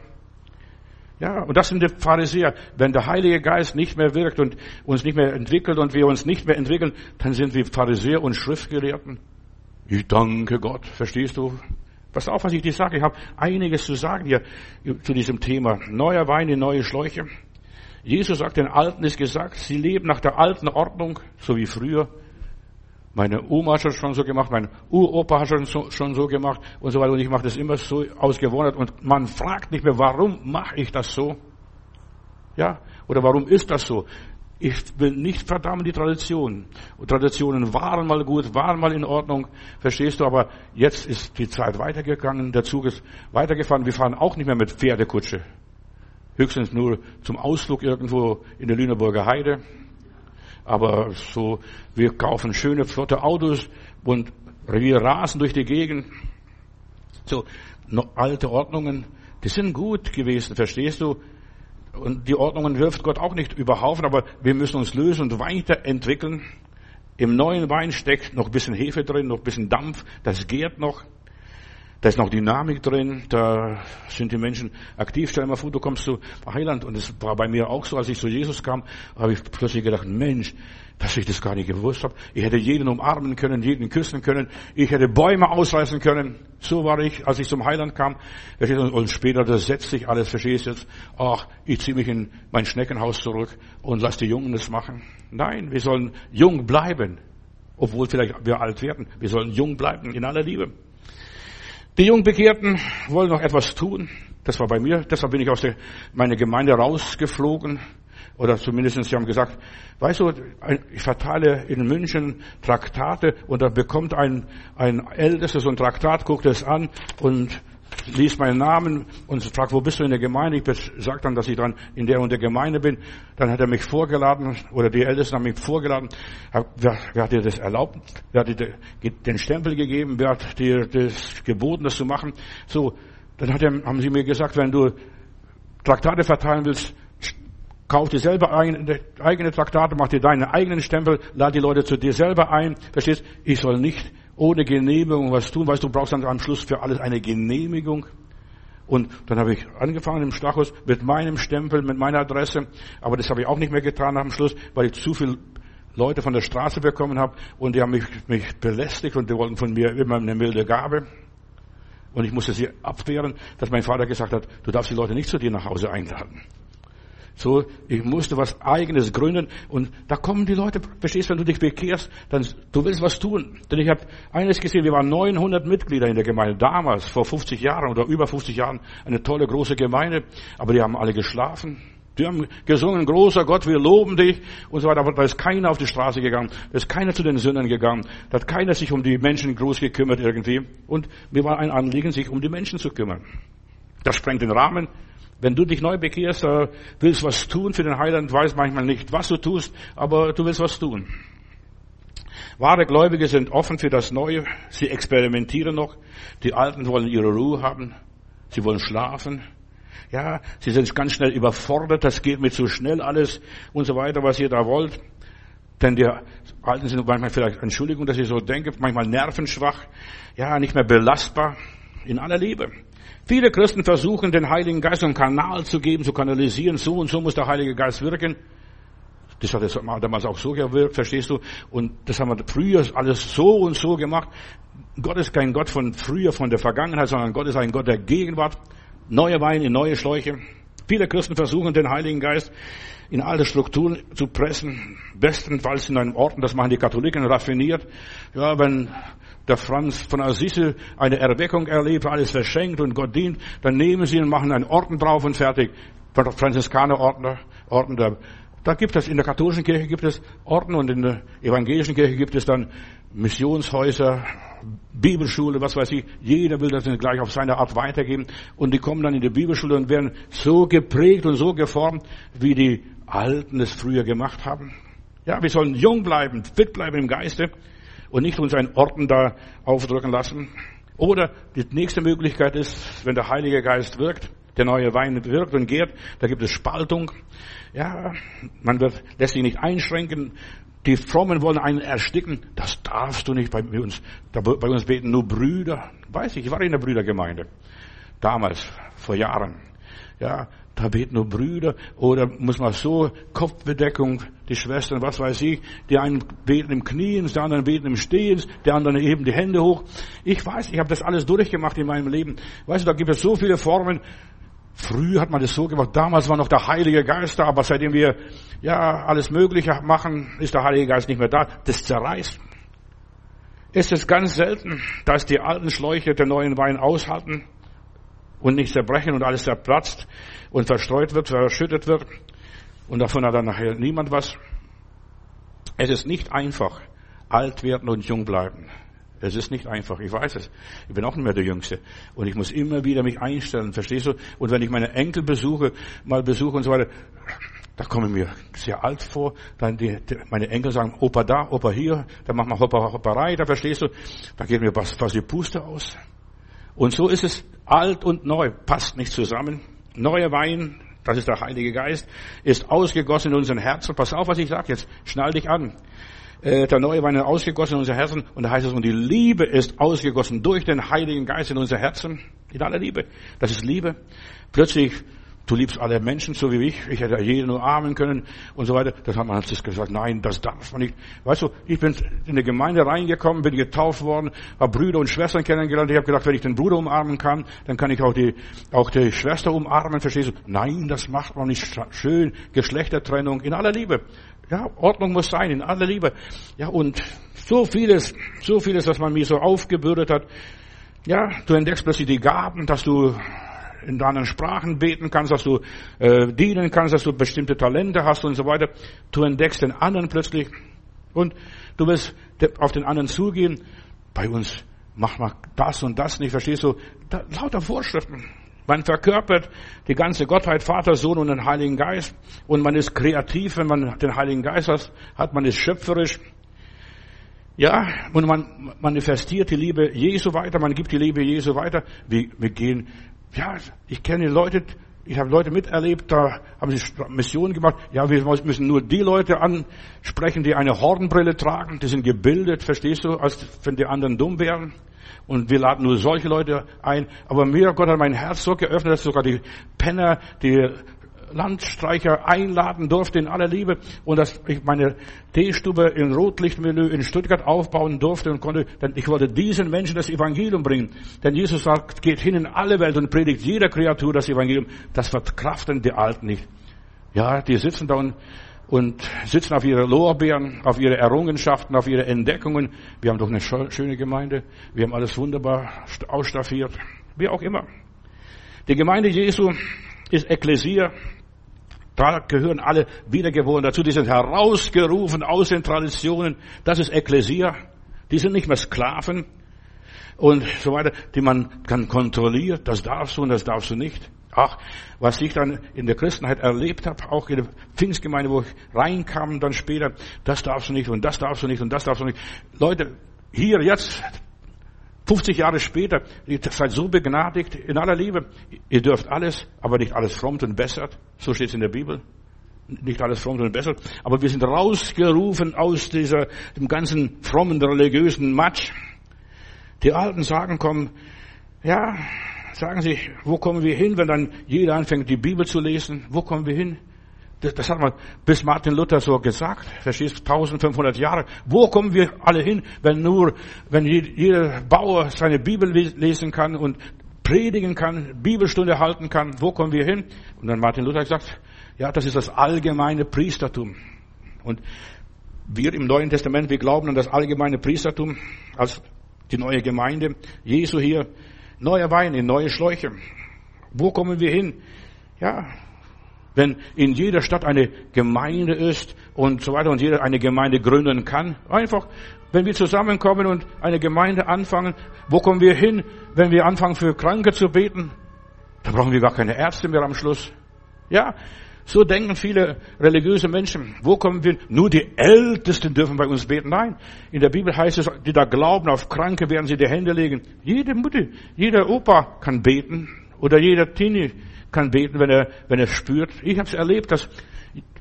Ja, und das sind die Pharisäer. Wenn der Heilige Geist nicht mehr wirkt und uns nicht mehr entwickelt und wir uns nicht mehr entwickeln, dann sind wir Pharisäer und Schriftgelehrten. Ich danke Gott. Verstehst du? Pass auf, was ich dir sage. Ich habe einiges zu sagen hier zu diesem Thema. Neuer Wein in neue Schläuche. Jesus sagt, den Alten ist gesagt, sie leben nach der alten Ordnung, so wie früher. Meine Oma hat schon so gemacht, mein Uropa hat das schon so gemacht und so weiter. Und ich mache das immer so aus. Und man fragt nicht mehr, warum mache ich das so? Ja, oder warum ist das so? Ich will nicht verdammen die Traditionen. Und Traditionen waren mal gut, waren mal in Ordnung, verstehst du, aber jetzt ist die Zeit weitergegangen, der Zug ist weitergefahren. Wir fahren auch nicht mehr mit Pferdekutsche. Höchstens nur zum Ausflug irgendwo in der Lüneburger Heide aber so, wir kaufen schöne, flotte Autos und wir rasen durch die Gegend. So, alte Ordnungen, die sind gut gewesen, verstehst du? Und die Ordnungen wirft Gott auch nicht über Haufen, aber wir müssen uns lösen und weiterentwickeln. Im neuen Wein steckt noch ein bisschen Hefe drin, noch ein bisschen Dampf, das gärt noch. Da ist noch Dynamik drin, da sind die Menschen aktiv. Stell dir mal vor, du kommst zu Heiland und es war bei mir auch so, als ich zu Jesus kam, habe ich plötzlich gedacht, Mensch, dass ich das gar nicht gewusst habe. Ich hätte jeden umarmen können, jeden küssen können, ich hätte Bäume ausreißen können. So war ich, als ich zum Heiland kam. Und später, das setzt sich alles, verstehst du jetzt? Ach, ich ziehe mich in mein Schneckenhaus zurück und lass die Jungen das machen. Nein, wir sollen jung bleiben. Obwohl vielleicht wir alt werden. Wir sollen jung bleiben, in aller Liebe. Die Jungbekehrten wollen noch etwas tun. Das war bei mir. Deshalb bin ich aus der, meiner Gemeinde rausgeflogen. Oder zumindest, sie haben gesagt, weißt du, ich verteile in München Traktate und da bekommt ein, ein Ältester so ein Traktat, guckt es an und liest meinen Namen und fragt, wo bist du in der Gemeinde? Ich sage dann, dass ich dann in der und der Gemeinde bin. Dann hat er mich vorgeladen, oder die Ältesten haben mich vorgeladen. Wer, wer hat dir das erlaubt? Wer hat dir den Stempel gegeben? Wer hat dir das geboten, das zu machen? So, dann hat er, haben sie mir gesagt, wenn du Traktate verteilen willst, kauf dir selber eigene, eigene Traktate, mach dir deinen eigenen Stempel, lad die Leute zu dir selber ein. Verstehst? Ich soll nicht ohne Genehmigung was tun. Weißt du, du brauchst dann am Schluss für alles eine Genehmigung. Und dann habe ich angefangen im Stachus mit meinem Stempel, mit meiner Adresse. Aber das habe ich auch nicht mehr getan am Schluss, weil ich zu viele Leute von der Straße bekommen habe und die haben mich, mich belästigt und die wollten von mir immer eine milde Gabe. Und ich musste sie abwehren, dass mein Vater gesagt hat, du darfst die Leute nicht zu dir nach Hause einladen. So, ich musste was eigenes gründen und da kommen die Leute, verstehst, wenn du dich bekehrst, dann du willst was tun. Denn ich habe eines gesehen, wir waren 900 Mitglieder in der Gemeinde damals, vor 50 Jahren oder über 50 Jahren, eine tolle große Gemeinde, aber die haben alle geschlafen. Die haben gesungen, großer Gott, wir loben dich und so weiter. Aber da ist keiner auf die Straße gegangen, da ist keiner zu den Sündern gegangen, da hat keiner sich um die Menschen groß gekümmert irgendwie. Und mir war ein Anliegen, sich um die Menschen zu kümmern. Das sprengt den Rahmen. Wenn du dich neu bekehrst, äh, willst was tun für den Heiland, weiß manchmal nicht, was du tust, aber du willst was tun. Wahre Gläubige sind offen für das Neue. Sie experimentieren noch. Die Alten wollen ihre Ruhe haben. Sie wollen schlafen. Ja, sie sind ganz schnell überfordert. Das geht mir zu schnell alles und so weiter, was ihr da wollt. Denn die Alten sind manchmal vielleicht, Entschuldigung, dass ich so denke, manchmal nervenschwach. Ja, nicht mehr belastbar. In aller Liebe. Viele Christen versuchen, den Heiligen Geist einen Kanal zu geben, zu kanalisieren. So und so muss der Heilige Geist wirken. Das hat es damals auch so gewirkt, verstehst du? Und das haben wir früher alles so und so gemacht. Gott ist kein Gott von früher, von der Vergangenheit, sondern Gott ist ein Gott der Gegenwart. Neue Wein in neue Schläuche. Viele Christen versuchen, den Heiligen Geist in alte Strukturen zu pressen. Bestenfalls in einem Orden, das machen die Katholiken raffiniert. Ja, wenn der Franz von Assisi eine Erweckung erlebt, alles verschenkt und Gott dient, dann nehmen sie und machen einen Orden drauf und fertig. Franziskanerorden, Orden der, da gibt es, in der katholischen Kirche gibt es Orden und in der evangelischen Kirche gibt es dann Missionshäuser, Bibelschule, was weiß ich. Jeder will das gleich auf seine Art weitergeben. Und die kommen dann in die Bibelschule und werden so geprägt und so geformt, wie die Alten es früher gemacht haben. Ja, wir sollen jung bleiben, fit bleiben im Geiste und nicht uns einen Orden da aufdrücken lassen. Oder die nächste Möglichkeit ist, wenn der Heilige Geist wirkt, der neue Wein wirkt und gärt, da gibt es Spaltung. Ja, man wird, lässt sich nicht einschränken. Die Frommen wollen einen ersticken. Das darfst du nicht bei uns. Bei uns beten nur Brüder. Weiß ich, ich war in der Brüdergemeinde. Damals, vor Jahren. Ja, da beten nur Brüder oder muss man so Kopfbedeckung, die Schwestern, was weiß ich, die einen beten im Knien, die anderen beten im Stehen, die anderen heben die Hände hoch. Ich weiß, ich habe das alles durchgemacht in meinem Leben. Weißt du, da gibt es so viele Formen. Früher hat man das so gemacht, damals war noch der Heilige Geist da, aber seitdem wir ja alles Mögliche machen, ist der Heilige Geist nicht mehr da. Das zerreißt. Es ist ganz selten, dass die alten Schläuche den neuen Wein aushalten und nicht zerbrechen und alles zerplatzt und verstreut wird, verschüttet wird und davon hat dann nachher niemand was. Es ist nicht einfach, alt werden und jung bleiben. Es ist nicht einfach, ich weiß es. Ich bin auch nicht mehr der Jüngste. Und ich muss immer wieder mich einstellen, verstehst du? Und wenn ich meine Enkel besuche, mal besuche und so weiter, da komme ich mir sehr alt vor. Dann die, die, meine Enkel sagen, Opa da, Opa hier, dann machen wir Hopper, Hopperei, da verstehst du? Da geht mir was die Puste aus. Und so ist es alt und neu, passt nicht zusammen. Neuer Wein, das ist der Heilige Geist, ist ausgegossen in unseren Herzen. Pass auf, was ich sage jetzt. Schnall dich an. äh, der neue Wein ist ausgegossen in unser Herzen. Und da heißt es, und die Liebe ist ausgegossen durch den Heiligen Geist in unser Herzen. In aller Liebe. Das ist Liebe. Plötzlich Du liebst alle Menschen so wie ich. Ich hätte jeden nur armen können und so weiter. Das hat man als gesagt, nein, das darf man nicht. Weißt du, ich bin in die Gemeinde reingekommen, bin getauft worden, habe Brüder und Schwestern kennengelernt. Ich habe gedacht, wenn ich den Bruder umarmen kann, dann kann ich auch die, auch die Schwester umarmen. Verstehst du? Nein, das macht man nicht schön. Geschlechtertrennung in aller Liebe. Ja, Ordnung muss sein, in aller Liebe. Ja, und so vieles, so vieles, was man mir so aufgebürdet hat. Ja, du entdeckst plötzlich die Gaben, dass du in anderen Sprachen beten kannst, dass du äh, dienen kannst, dass du bestimmte Talente hast und so weiter. Du entdeckst den anderen plötzlich und du wirst auf den anderen zugehen. Bei uns mach mal das und das nicht, verstehst du? Da, lauter Vorschriften. Man verkörpert die ganze Gottheit, Vater, Sohn und den Heiligen Geist. Und man ist kreativ, wenn man den Heiligen Geist hat, hat man ist schöpferisch. Ja, und man manifestiert die Liebe Jesu weiter, man gibt die Liebe Jesu weiter. Wir, wir gehen ja, ich kenne Leute, ich habe Leute miterlebt, da haben sie Missionen gemacht. Ja, wir müssen nur die Leute ansprechen, die eine Hornbrille tragen. Die sind gebildet, verstehst du, als wenn die anderen dumm wären. Und wir laden nur solche Leute ein. Aber mir, Gott hat mein Herz so geöffnet, dass sogar die Penner, die Landstreicher einladen durfte in aller Liebe und dass ich meine Teestube in Rotlichtmilieu in Stuttgart aufbauen durfte und konnte, denn ich wollte diesen Menschen das Evangelium bringen. Denn Jesus sagt, geht hin in alle Welt und predigt jeder Kreatur das Evangelium. Das verkraften die Alten nicht. Ja, die sitzen da und, und sitzen auf ihre Lorbeeren, auf ihre Errungenschaften, auf ihre Entdeckungen. Wir haben doch eine schöne Gemeinde. Wir haben alles wunderbar ausstaffiert. Wie auch immer. Die Gemeinde Jesu ist Ekklesia, da gehören alle Wiedergeborenen dazu. Die sind herausgerufen aus den Traditionen. Das ist Ekklesia. Die sind nicht mehr Sklaven und so weiter, die man kann kontrollieren. Das darfst du und das darfst du nicht. Ach, was ich dann in der Christenheit erlebt habe, auch in der Pfingstgemeinde, wo ich reinkam, dann später, das darfst du nicht und das darfst du nicht und das darfst du nicht. Leute, hier jetzt 50 Jahre später, ihr seid so begnadigt in aller Liebe. Ihr dürft alles, aber nicht alles frommt und bessert. So steht es in der Bibel. Nicht alles frommt und bessert. Aber wir sind rausgerufen aus dieser, dem ganzen frommen religiösen Matsch. Die alten Sagen kommen, ja, sagen sie, wo kommen wir hin, wenn dann jeder anfängt, die Bibel zu lesen? Wo kommen wir hin? Das, hat man bis Martin Luther so gesagt. Verstehst 1500 Jahre. Wo kommen wir alle hin, wenn nur, wenn jeder Bauer seine Bibel lesen kann und predigen kann, Bibelstunde halten kann? Wo kommen wir hin? Und dann Martin Luther gesagt, ja, das ist das allgemeine Priestertum. Und wir im Neuen Testament, wir glauben an das allgemeine Priestertum als die neue Gemeinde. Jesu hier, neuer Wein in neue Schläuche. Wo kommen wir hin? Ja, wenn in jeder Stadt eine Gemeinde ist und so weiter und jeder eine Gemeinde gründen kann. Einfach, wenn wir zusammenkommen und eine Gemeinde anfangen, wo kommen wir hin, wenn wir anfangen für Kranke zu beten? Da brauchen wir gar keine Ärzte mehr am Schluss. Ja, so denken viele religiöse Menschen. Wo kommen wir? Nur die Ältesten dürfen bei uns beten. Nein, in der Bibel heißt es, die da glauben, auf Kranke werden sie die Hände legen. Jede Mutter, jeder Opa kann beten oder jeder Teenie kann beten, wenn er, wenn er spürt. Ich habe es erlebt, dass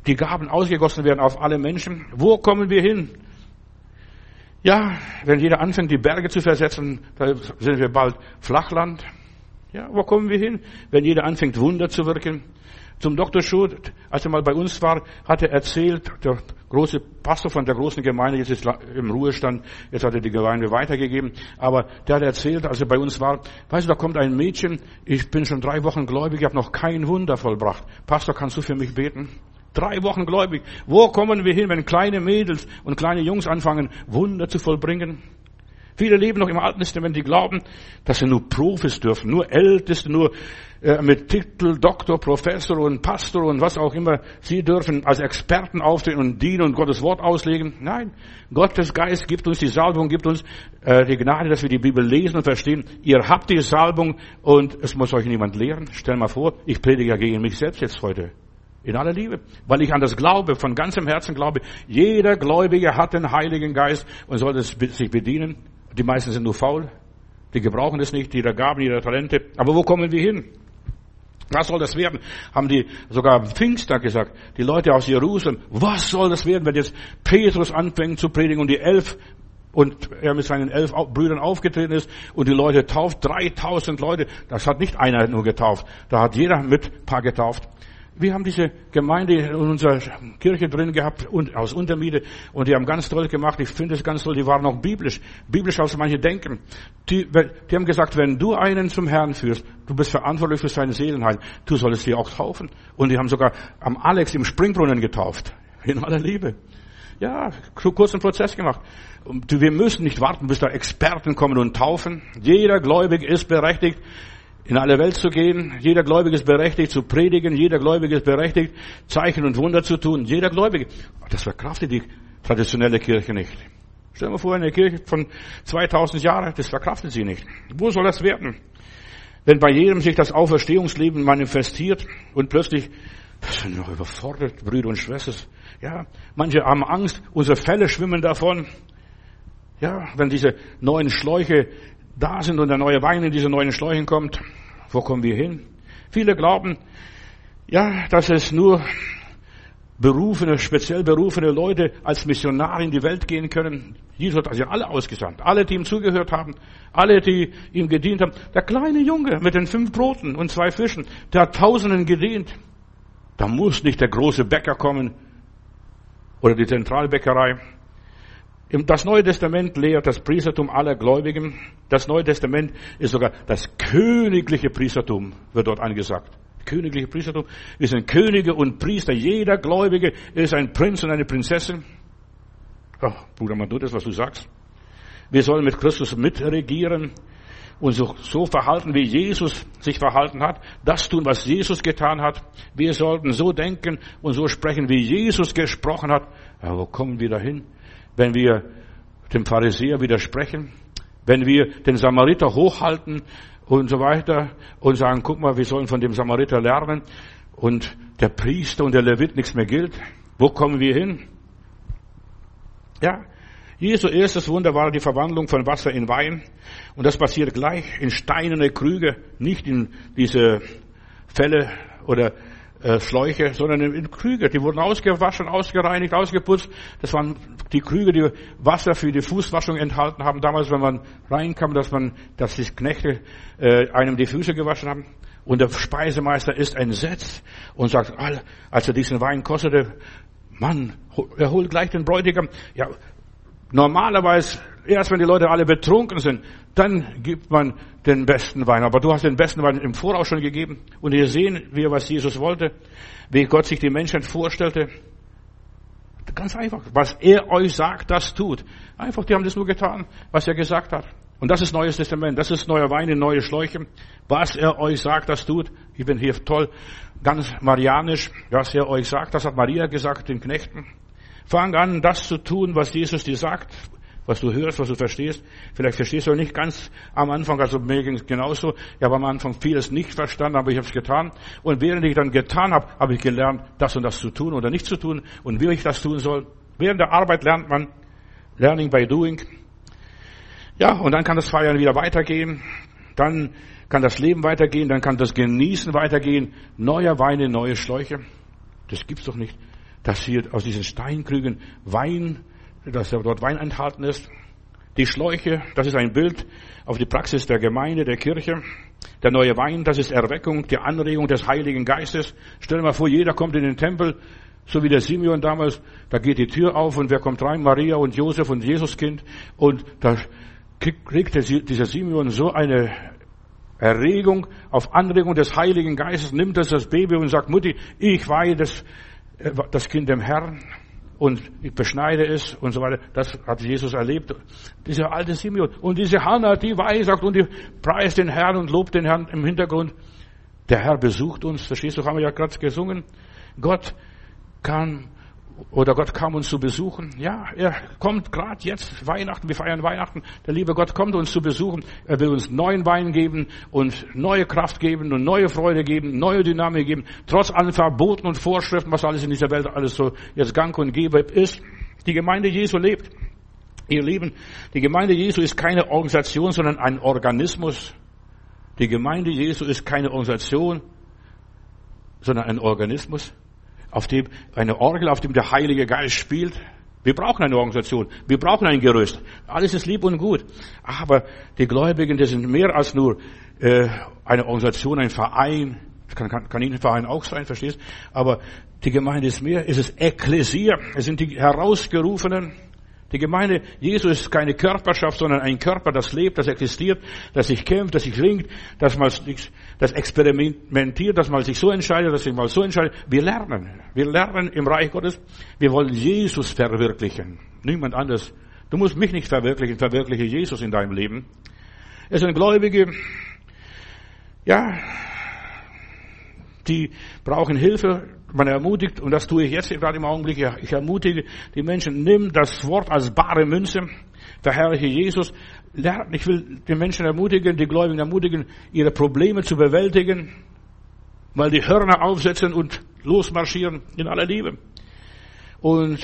die Gaben ausgegossen werden auf alle Menschen. Wo kommen wir hin? Ja, wenn jeder anfängt, die Berge zu versetzen, dann sind wir bald Flachland. Ja, wo kommen wir hin? Wenn jeder anfängt, Wunder zu wirken. Zum Dr. Schut, als er mal bei uns war, hat er erzählt, der große Pastor von der großen Gemeinde, jetzt ist im Ruhestand, jetzt hat er die Gemeinde weitergegeben, aber der hat erzählt, als er bei uns war, weißt du, da kommt ein Mädchen, ich bin schon drei Wochen gläubig, ich habe noch kein Wunder vollbracht. Pastor, kannst du für mich beten? Drei Wochen gläubig. Wo kommen wir hin, wenn kleine Mädels und kleine Jungs anfangen, Wunder zu vollbringen? Viele leben noch im Alten Testament, die glauben, dass sie nur Profis dürfen, nur Älteste, nur mit Titel Doktor, Professor und Pastor und was auch immer. Sie dürfen als Experten auftreten und dienen und Gottes Wort auslegen. Nein, Gottes Geist gibt uns die Salbung, gibt uns äh, die Gnade, dass wir die Bibel lesen und verstehen. Ihr habt die Salbung und es muss euch niemand lehren. Stell mal vor, ich predige ja gegen mich selbst jetzt heute. In aller Liebe. Weil ich an das glaube, von ganzem Herzen glaube. Jeder Gläubige hat den Heiligen Geist und soll sich bedienen. Die meisten sind nur faul. Die gebrauchen es nicht, jeder Gaben, jeder Talente. Aber wo kommen wir hin? Was soll das werden? Haben die sogar am Pfingster gesagt. Die Leute aus Jerusalem. Was soll das werden, wenn jetzt Petrus anfängt zu predigen und die elf und er mit seinen elf Brüdern aufgetreten ist und die Leute tauft, 3000 Leute. Das hat nicht einer nur getauft. Da hat jeder mit paar getauft. Wir haben diese Gemeinde in unserer Kirche drin gehabt aus Untermiete und die haben ganz toll gemacht. Ich finde es ganz toll. Die waren auch biblisch, biblisch als manche denken. Die, die haben gesagt, wenn du einen zum Herrn führst, du bist verantwortlich für seine Seelenheil, du solltest sie auch taufen. Und die haben sogar am Alex im Springbrunnen getauft. In aller Liebe. Ja, kurzen Prozess gemacht. Wir müssen nicht warten, bis da Experten kommen und taufen. Jeder Gläubige ist berechtigt, in alle Welt zu gehen. Jeder Gläubige ist berechtigt zu predigen. Jeder Gläubige ist berechtigt, Zeichen und Wunder zu tun. Jeder Gläubige. Das verkraftet die traditionelle Kirche nicht. Stell dir mal vor, eine Kirche von 2000 Jahren, das verkraftet sie nicht. Wo soll das werden? Wenn bei jedem sich das Auferstehungsleben manifestiert und plötzlich, das sind noch überfordert, Brüder und Schwestern. Ja, manche haben Angst, unsere Fälle schwimmen davon. Ja, wenn diese neuen Schläuche da sind und der neue Wein in diese neuen Schläuchen kommt, wo kommen wir hin? Viele glauben, ja, dass es nur berufene, speziell berufene Leute als Missionare in die Welt gehen können. Jesus hat also alle ausgesandt. Alle, die ihm zugehört haben. Alle, die ihm gedient haben. Der kleine Junge mit den fünf Broten und zwei Fischen, der hat Tausenden gedient. Da muss nicht der große Bäcker kommen oder die Zentralbäckerei. Das Neue Testament lehrt das Priestertum aller Gläubigen. Das Neue Testament ist sogar das königliche Priestertum, wird dort angesagt. Königliche Priestertum. Wir sind Könige und Priester. Jeder Gläubige ist ein Prinz und eine Prinzessin. Ach, Bruder, man tut das, was du sagst. Wir sollen mit Christus mitregieren und so, so verhalten, wie Jesus sich verhalten hat. Das tun, was Jesus getan hat. Wir sollten so denken und so sprechen, wie Jesus gesprochen hat. Ja, wo kommen wir dahin? Wenn wir dem Pharisäer widersprechen, wenn wir den Samariter hochhalten und so weiter und sagen, guck mal, wir sollen von dem Samariter lernen und der Priester und der Levit nichts mehr gilt. Wo kommen wir hin? Ja, Jesu erstes Wunder war die Verwandlung von Wasser in Wein. Und das passiert gleich in steinerne Krüge, nicht in diese Fälle oder äh, Schläuche, sondern in Krüge. Die wurden ausgewaschen, ausgereinigt, ausgeputzt. Das waren die Krüge, die Wasser für die Fußwaschung enthalten haben. Damals, wenn man reinkam, dass man, dass die Knechte äh, einem die Füße gewaschen haben. Und der Speisemeister ist entsetzt und sagt, als er diesen Wein kostete, Mann, er holt gleich den Bräutigam. Ja, normalerweise Erst wenn die Leute alle betrunken sind, dann gibt man den besten Wein. Aber du hast den besten Wein im Voraus schon gegeben. Und ihr sehen wir, was Jesus wollte, wie Gott sich die Menschen vorstellte. Ganz einfach. Was er euch sagt, das tut. Einfach, die haben das nur getan, was er gesagt hat. Und das ist Neues Testament. Das ist neuer Wein in neue Schläuche. Was er euch sagt, das tut. Ich bin hier toll, ganz marianisch. Was er euch sagt, das hat Maria gesagt den Knechten. Fang an, das zu tun, was Jesus dir sagt was du hörst, was du verstehst. Vielleicht verstehst du nicht ganz am Anfang, also mir ging es genauso. Ich habe am Anfang vieles nicht verstanden, aber ich habe es getan. Und während ich dann getan habe, habe ich gelernt, das und das zu tun oder nicht zu tun und wie ich das tun soll. Während der Arbeit lernt man Learning by Doing. Ja, und dann kann das Feiern wieder weitergehen. Dann kann das Leben weitergehen, dann kann das Genießen weitergehen. Neuer Wein in neue Schläuche. Das gibt's doch nicht, dass hier aus diesen Steinkrügen Wein dass dort Wein enthalten ist. Die Schläuche, das ist ein Bild auf die Praxis der Gemeinde, der Kirche. Der neue Wein, das ist Erweckung, die Anregung des Heiligen Geistes. Stell dir mal vor, jeder kommt in den Tempel, so wie der Simeon damals, da geht die Tür auf und wer kommt rein? Maria und Josef und Jesuskind. Und da kriegt dieser Simeon so eine Erregung auf Anregung des Heiligen Geistes, nimmt das das Baby und sagt, Mutti, ich weihe das, das Kind dem Herrn und ich beschneide es und so weiter. Das hat Jesus erlebt. Dieser alte Simeon. Und diese Hannah, die weissagt und die preist den Herrn und lobt den Herrn im Hintergrund. Der Herr besucht uns. Verstehst du, haben wir ja gerade gesungen. Gott kann oder Gott kam uns zu besuchen. Ja, er kommt gerade jetzt, Weihnachten, wir feiern Weihnachten. Der liebe Gott kommt uns zu besuchen. Er will uns neuen Wein geben und neue Kraft geben und neue Freude geben, neue Dynamik geben. Trotz allen Verboten und Vorschriften, was alles in dieser Welt alles so jetzt Gang und Gebe ist. Die Gemeinde Jesu lebt. Ihr Lieben, die Gemeinde Jesu ist keine Organisation, sondern ein Organismus. Die Gemeinde Jesu ist keine Organisation, sondern ein Organismus, auf dem, eine Orgel, auf dem der Heilige Geist spielt. Wir brauchen eine Organisation. Wir brauchen ein Gerüst. Alles ist lieb und gut. Aber die Gläubigen, die sind mehr als nur äh, eine Organisation, ein Verein. Kann, kann, kann ein Verein auch sein, verstehst? Aber die Gemeinde ist mehr. Es ist Ekklesia. Es sind die Herausgerufenen. Die Gemeinde Jesu ist keine Körperschaft, sondern ein Körper, das lebt, das existiert, das sich kämpft, das sich ringt, das mal das experimentiert, dass man sich so entscheidet, dass sich mal so entscheidet. Wir lernen. Wir lernen im Reich Gottes. Wir wollen Jesus verwirklichen. Niemand anders. Du musst mich nicht verwirklichen, verwirkliche Jesus in deinem Leben. Es sind Gläubige, ja, die brauchen Hilfe, man ermutigt, und das tue ich jetzt gerade im Augenblick, ich ermutige die Menschen, nimm das Wort als bare Münze, verherrliche Jesus, ich will die Menschen ermutigen, die Gläubigen ermutigen, ihre Probleme zu bewältigen, mal die Hörner aufsetzen und losmarschieren in aller Liebe. Und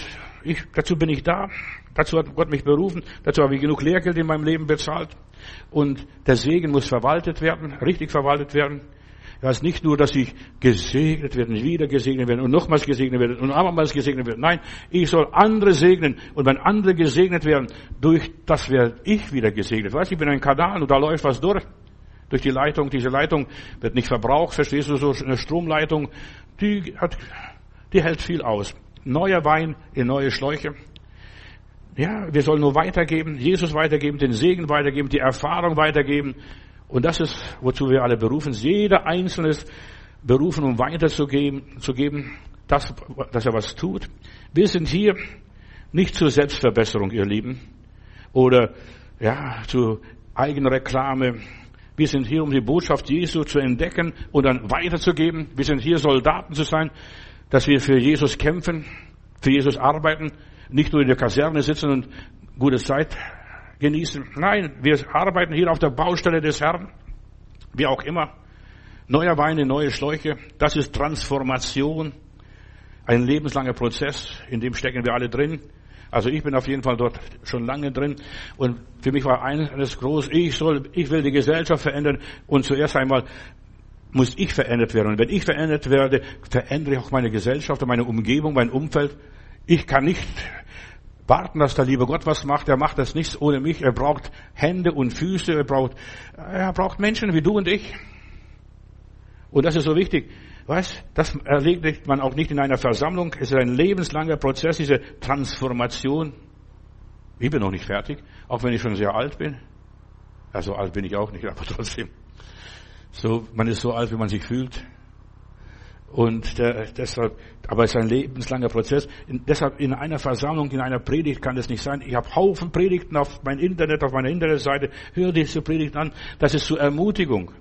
ich, dazu bin ich da. Dazu hat Gott mich berufen. Dazu habe ich genug Lehrgeld in meinem Leben bezahlt. Und der Segen muss verwaltet werden, richtig verwaltet werden. Heißt nicht nur, dass ich gesegnet werde, wieder gesegnet werde und nochmals gesegnet werde und abermals gesegnet werde. Nein, ich soll andere segnen. Und wenn andere gesegnet werden, durch das werde ich wieder gesegnet. Weißt du, ich bin ein Kanal und da läuft was durch. Durch die Leitung. Diese Leitung wird nicht verbraucht. Verstehst du, so eine Stromleitung, die hat, die hält viel aus. Neuer Wein in neue Schläuche. Ja, wir sollen nur weitergeben, Jesus weitergeben, den Segen weitergeben, die Erfahrung weitergeben. Und das ist, wozu wir alle berufen sind. Jeder Einzelne ist berufen, um weiterzugeben, zu geben, dass, dass er was tut. Wir sind hier nicht zur Selbstverbesserung, ihr Lieben, oder, ja, zu Eigenreklame. Wir sind hier, um die Botschaft Jesu zu entdecken und dann weiterzugeben. Wir sind hier, Soldaten zu sein, dass wir für Jesus kämpfen, für Jesus arbeiten, nicht nur in der Kaserne sitzen und gute Zeit genießen. Nein, wir arbeiten hier auf der Baustelle des Herrn, wie auch immer. Neuer Wein in neue Schläuche, das ist Transformation, ein lebenslanger Prozess, in dem stecken wir alle drin. Also ich bin auf jeden Fall dort schon lange drin und für mich war eines groß, ich soll, ich will die Gesellschaft verändern und zuerst einmal muss ich verändert werden. Und wenn ich verändert werde, verändere ich auch meine Gesellschaft und meine Umgebung, mein Umfeld. Ich kann nicht warten, dass der liebe Gott was macht. Er macht das nichts ohne mich. Er braucht Hände und Füße. Er braucht, er braucht Menschen wie du und ich. Und das ist so wichtig. Was? Das erledigt man auch nicht in einer Versammlung. Es ist ein lebenslanger Prozess, diese Transformation. Ich bin noch nicht fertig, auch wenn ich schon sehr alt bin. Also alt bin ich auch nicht, aber trotzdem. So, man ist so alt, wie man sich fühlt. Und der, deshalb, aber es ist ein lebenslanger Prozess. In, deshalb in einer Versammlung, in einer Predigt kann es nicht sein. Ich habe Haufen Predigten auf mein Internet, auf meiner Internetseite. Hör diese Predigten an. Das ist zur Ermutigung.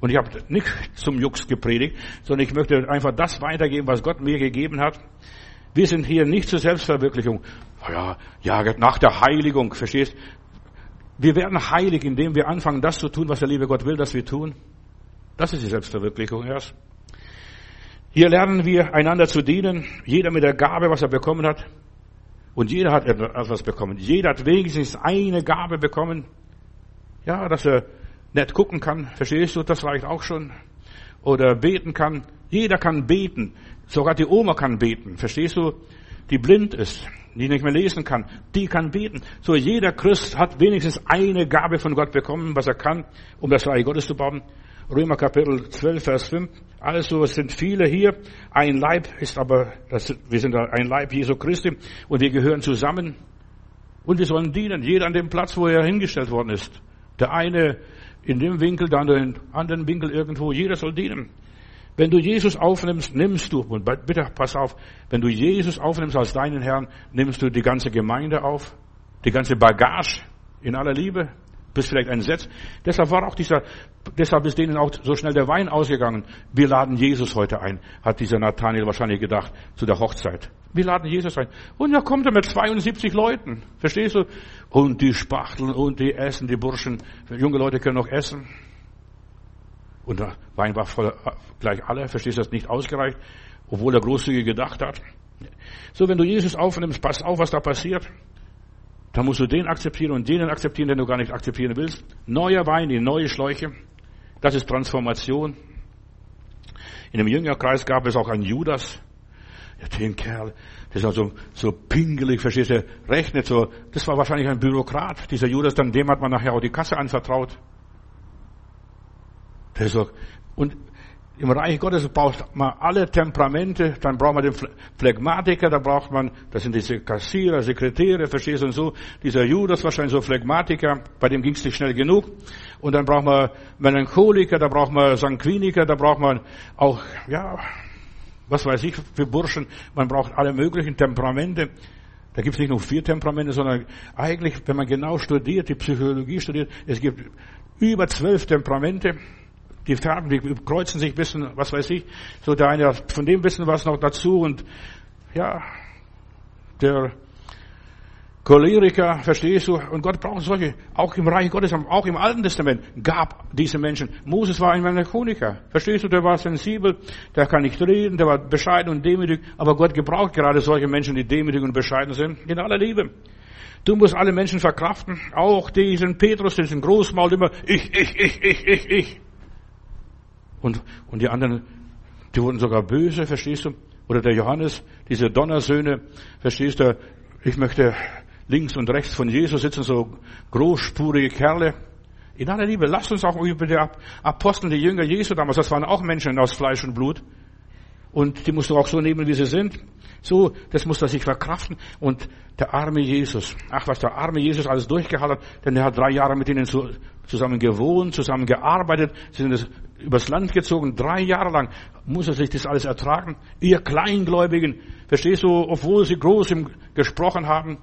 Und ich habe nicht zum Jux gepredigt, sondern ich möchte einfach das weitergeben, was Gott mir gegeben hat. Wir sind hier nicht zur Selbstverwirklichung. Ja, ja, nach der Heiligung, verstehst? Wir werden heilig, indem wir anfangen, das zu tun, was der liebe Gott will, dass wir tun. Das ist die Selbstverwirklichung erst. Hier lernen wir einander zu dienen, jeder mit der Gabe, was er bekommen hat. Und jeder hat etwas bekommen. Jeder hat wenigstens eine Gabe bekommen. Ja, dass er nett gucken kann. Verstehst du? Das reicht auch schon. Oder beten kann. Jeder kann beten. Sogar die Oma kann beten. Verstehst du? Die blind ist, die nicht mehr lesen kann, die kann beten. So jeder Christ hat wenigstens eine Gabe von Gott bekommen, was er kann, um das Reich Gottes zu bauen. Römer Kapitel 12, Vers 5. Also es sind viele hier. Ein Leib ist aber, das, wir sind ein Leib Jesu Christi und wir gehören zusammen. Und wir sollen dienen, jeder an dem Platz, wo er hingestellt worden ist. Der eine in dem Winkel, der andere in anderen Winkel irgendwo. Jeder soll dienen. Wenn du Jesus aufnimmst, nimmst du, und bitte pass auf, wenn du Jesus aufnimmst als deinen Herrn, nimmst du die ganze Gemeinde auf, die ganze Bagage in aller Liebe, bist vielleicht entsetzt. Deshalb war auch dieser, deshalb ist denen auch so schnell der Wein ausgegangen. Wir laden Jesus heute ein, hat dieser Nathaniel wahrscheinlich gedacht, zu der Hochzeit. Wir laden Jesus ein. Und da kommt er mit 72 Leuten. Verstehst du? Und die spachteln und die essen, die Burschen. Junge Leute können noch essen. Und der Wein war voll, gleich alle. Verstehst du, das nicht ausgereicht, obwohl er großzügig gedacht hat. So, wenn du Jesus aufnimmst, pass auf, was da passiert. Dann musst du den akzeptieren und denen akzeptieren, den du gar nicht akzeptieren willst. Neuer Wein in neue Schläuche. Das ist Transformation. In dem Jüngerkreis gab es auch einen Judas. Ja, den Kerl, das war so, so pingelig, verstehst du, rechnet so. Das war wahrscheinlich ein Bürokrat. Dieser Judas, dann dem hat man nachher auch die Kasse anvertraut. Der ist so, und im Reich Gottes braucht man alle Temperamente, dann braucht man den Phlegmatiker, da braucht man, das sind diese Kassierer, Sekretäre, verstehst du und so, dieser Judas wahrscheinlich so Phlegmatiker, bei dem ging es nicht schnell genug. Und dann braucht man Melancholiker, da braucht man Sanguiniker, da braucht man auch, ja, was weiß ich für Burschen, man braucht alle möglichen Temperamente. Da gibt es nicht nur vier Temperamente, sondern eigentlich, wenn man genau studiert, die Psychologie studiert, es gibt über zwölf Temperamente. Die färben, die kreuzen sich ein bisschen, was weiß ich. So der eine von dem wissen was noch dazu und ja, der Choleriker, verstehst du? Und Gott braucht solche, auch im Reich Gottes, auch im Alten Testament gab diese Menschen. Moses war ein Melancholiker, verstehst du? Der war sensibel, der kann nicht reden, der war bescheiden und demütig, aber Gott gebraucht gerade solche Menschen, die demütig und bescheiden sind, in aller Liebe. Du musst alle Menschen verkraften, auch diesen Petrus, diesen Großmaul immer, ich, ich, ich, ich, ich, ich. Und, und die anderen, die wurden sogar böse, verstehst du? Oder der Johannes, diese Donnersöhne, verstehst du? Ich möchte links und rechts von Jesus sitzen so großspurige Kerle. In aller Liebe, lasst uns auch über die Apostel, die Jünger Jesu damals, das waren auch Menschen aus Fleisch und Blut. Und die musst du auch so nehmen, wie sie sind. So, das muss er sich verkraften. Und der arme Jesus, ach was der arme Jesus alles durchgehalten hat, denn er hat drei Jahre mit ihnen zusammen gewohnt, zusammen gearbeitet, sie sind übers Land gezogen, drei Jahre lang muss er sich das alles ertragen. Ihr Kleingläubigen, verstehst du, obwohl sie groß gesprochen haben,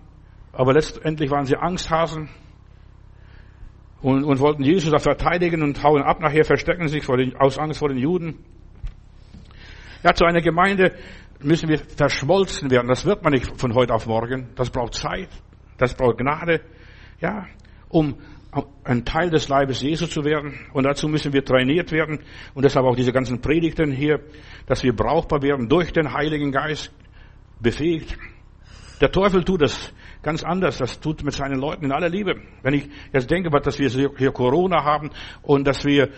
aber letztendlich waren sie Angsthasen und, und wollten Jesus da verteidigen und hauen ab. Nachher verstecken sich vor den, aus Angst vor den Juden. Ja, zu einer Gemeinde müssen wir verschmolzen werden. Das wird man nicht von heute auf morgen. Das braucht Zeit. Das braucht Gnade. Ja, um ein Teil des Leibes Jesu zu werden. Und dazu müssen wir trainiert werden. Und deshalb auch diese ganzen Predigten hier, dass wir brauchbar werden durch den Heiligen Geist befähigt. Der Teufel tut das ganz anders. Das tut mit seinen Leuten in aller Liebe. Wenn ich jetzt denke, dass wir hier Corona haben und dass wir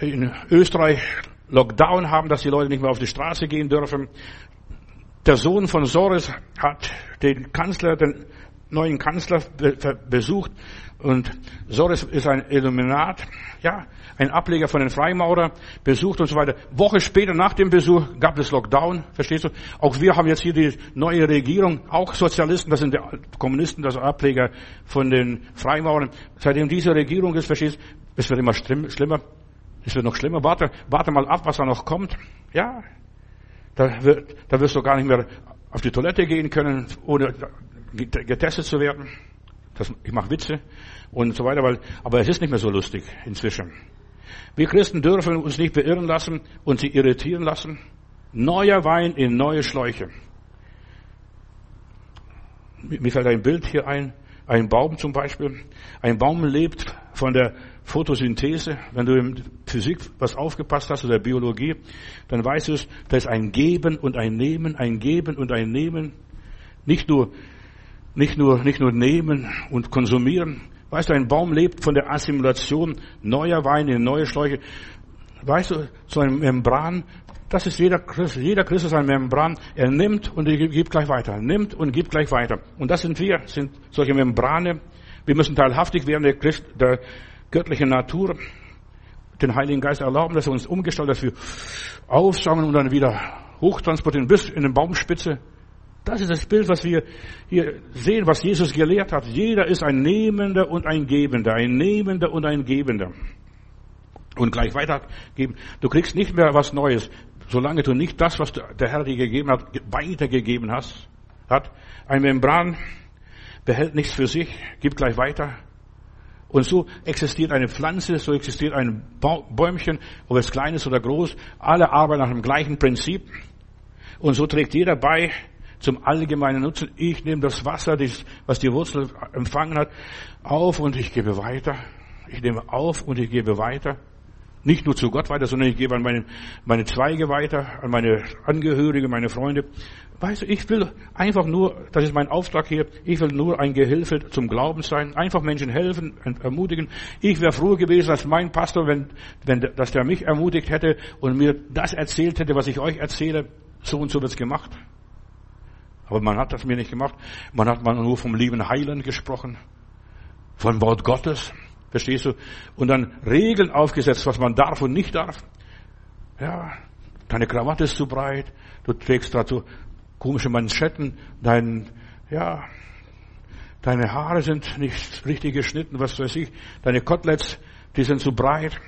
in Österreich Lockdown haben, dass die Leute nicht mehr auf die Straße gehen dürfen. Der Sohn von Soros hat den Kanzler, den neuen Kanzler besucht und Soros ist ein Illuminat, ja, ein Ableger von den Freimaurer, besucht und so weiter. Woche später nach dem Besuch gab es Lockdown, verstehst du? Auch wir haben jetzt hier die neue Regierung, auch Sozialisten, das sind die Kommunisten, das Ableger von den Freimaurern. Seitdem diese Regierung ist, verstehst du, es wird immer schlimmer. Es wird noch schlimmer. Warte, warte mal ab, was da noch kommt. Ja, da, wird, da wirst du gar nicht mehr auf die Toilette gehen können, ohne getestet zu werden. Das, ich mache Witze und so weiter, weil, aber es ist nicht mehr so lustig inzwischen. Wir Christen dürfen uns nicht beirren lassen und sie irritieren lassen. Neuer Wein in neue Schläuche. Mir fällt ein Bild hier ein. Ein Baum zum Beispiel. Ein Baum lebt von der Photosynthese. Wenn du in Physik was aufgepasst hast oder Biologie, dann weißt du es, da ist ein Geben und ein Nehmen, ein Geben und ein Nehmen. Nicht nur, nicht nur, nicht nur nehmen und konsumieren, Weißt du, ein Baum lebt von der Assimilation neuer Weine in neue Schläuche. Weißt du, so ein Membran, das ist jeder Christ, jeder Christ ist ein Membran. Er nimmt und er gibt gleich weiter, nimmt und gibt gleich weiter. Und das sind wir, sind solche Membrane. Wir müssen teilhaftig werden der, Christ, der göttlichen Natur, den Heiligen Geist erlauben, dass er uns umgestaltet, dass wir aufsaugen und dann wieder hochtransportieren bis in den Baumspitze. Das ist das Bild, was wir hier sehen, was Jesus gelehrt hat. Jeder ist ein Nehmender und ein Gebender, ein Nehmender und ein Gebender. Und gleich weitergeben. Du kriegst nicht mehr was Neues, solange du nicht das, was der Herr dir gegeben hat, weitergegeben hast. Hat ein Membran behält nichts für sich, gibt gleich weiter. Und so existiert eine Pflanze, so existiert ein Bäumchen, ob es klein ist oder groß. Alle arbeiten nach dem gleichen Prinzip. Und so trägt jeder bei zum allgemeinen Nutzen. Ich nehme das Wasser, was die Wurzel empfangen hat, auf und ich gebe weiter. Ich nehme auf und ich gebe weiter. Nicht nur zu Gott weiter, sondern ich gebe an meine, meine Zweige weiter, an meine Angehörigen, meine Freunde. Weißt du, ich will einfach nur, das ist mein Auftrag hier, ich will nur ein Gehilfe zum Glauben sein, einfach Menschen helfen und ermutigen. Ich wäre froh gewesen als mein Pastor, wenn, wenn, dass der mich ermutigt hätte und mir das erzählt hätte, was ich euch erzähle. So und so wird's gemacht. Aber man hat das mir nicht gemacht. Man hat mal nur vom lieben Heiland gesprochen. Vom Wort Gottes. Verstehst du? Und dann Regeln aufgesetzt, was man darf und nicht darf. Ja, deine Krawatte ist zu breit. Du trägst dazu komische Manschetten. Dein, ja, deine Haare sind nicht richtig geschnitten, was weiß ich. Deine Koteletts, die sind zu breit.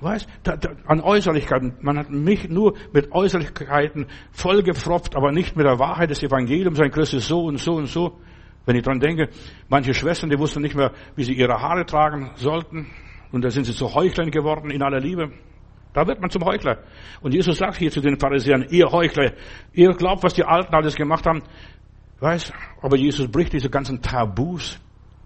Weißt, da, da, an Äußerlichkeiten. Man hat mich nur mit Äußerlichkeiten vollgepfropft, aber nicht mit der Wahrheit des Evangeliums. Ein Christ ist so und so und so. Wenn ich dran denke, manche Schwestern, die wussten nicht mehr, wie sie ihre Haare tragen sollten. Und da sind sie zu Heuchlern geworden in aller Liebe. Da wird man zum Heuchler. Und Jesus sagt hier zu den Pharisäern, ihr Heuchler, ihr glaubt, was die Alten alles gemacht haben. Weißt, aber Jesus bricht diese ganzen Tabus.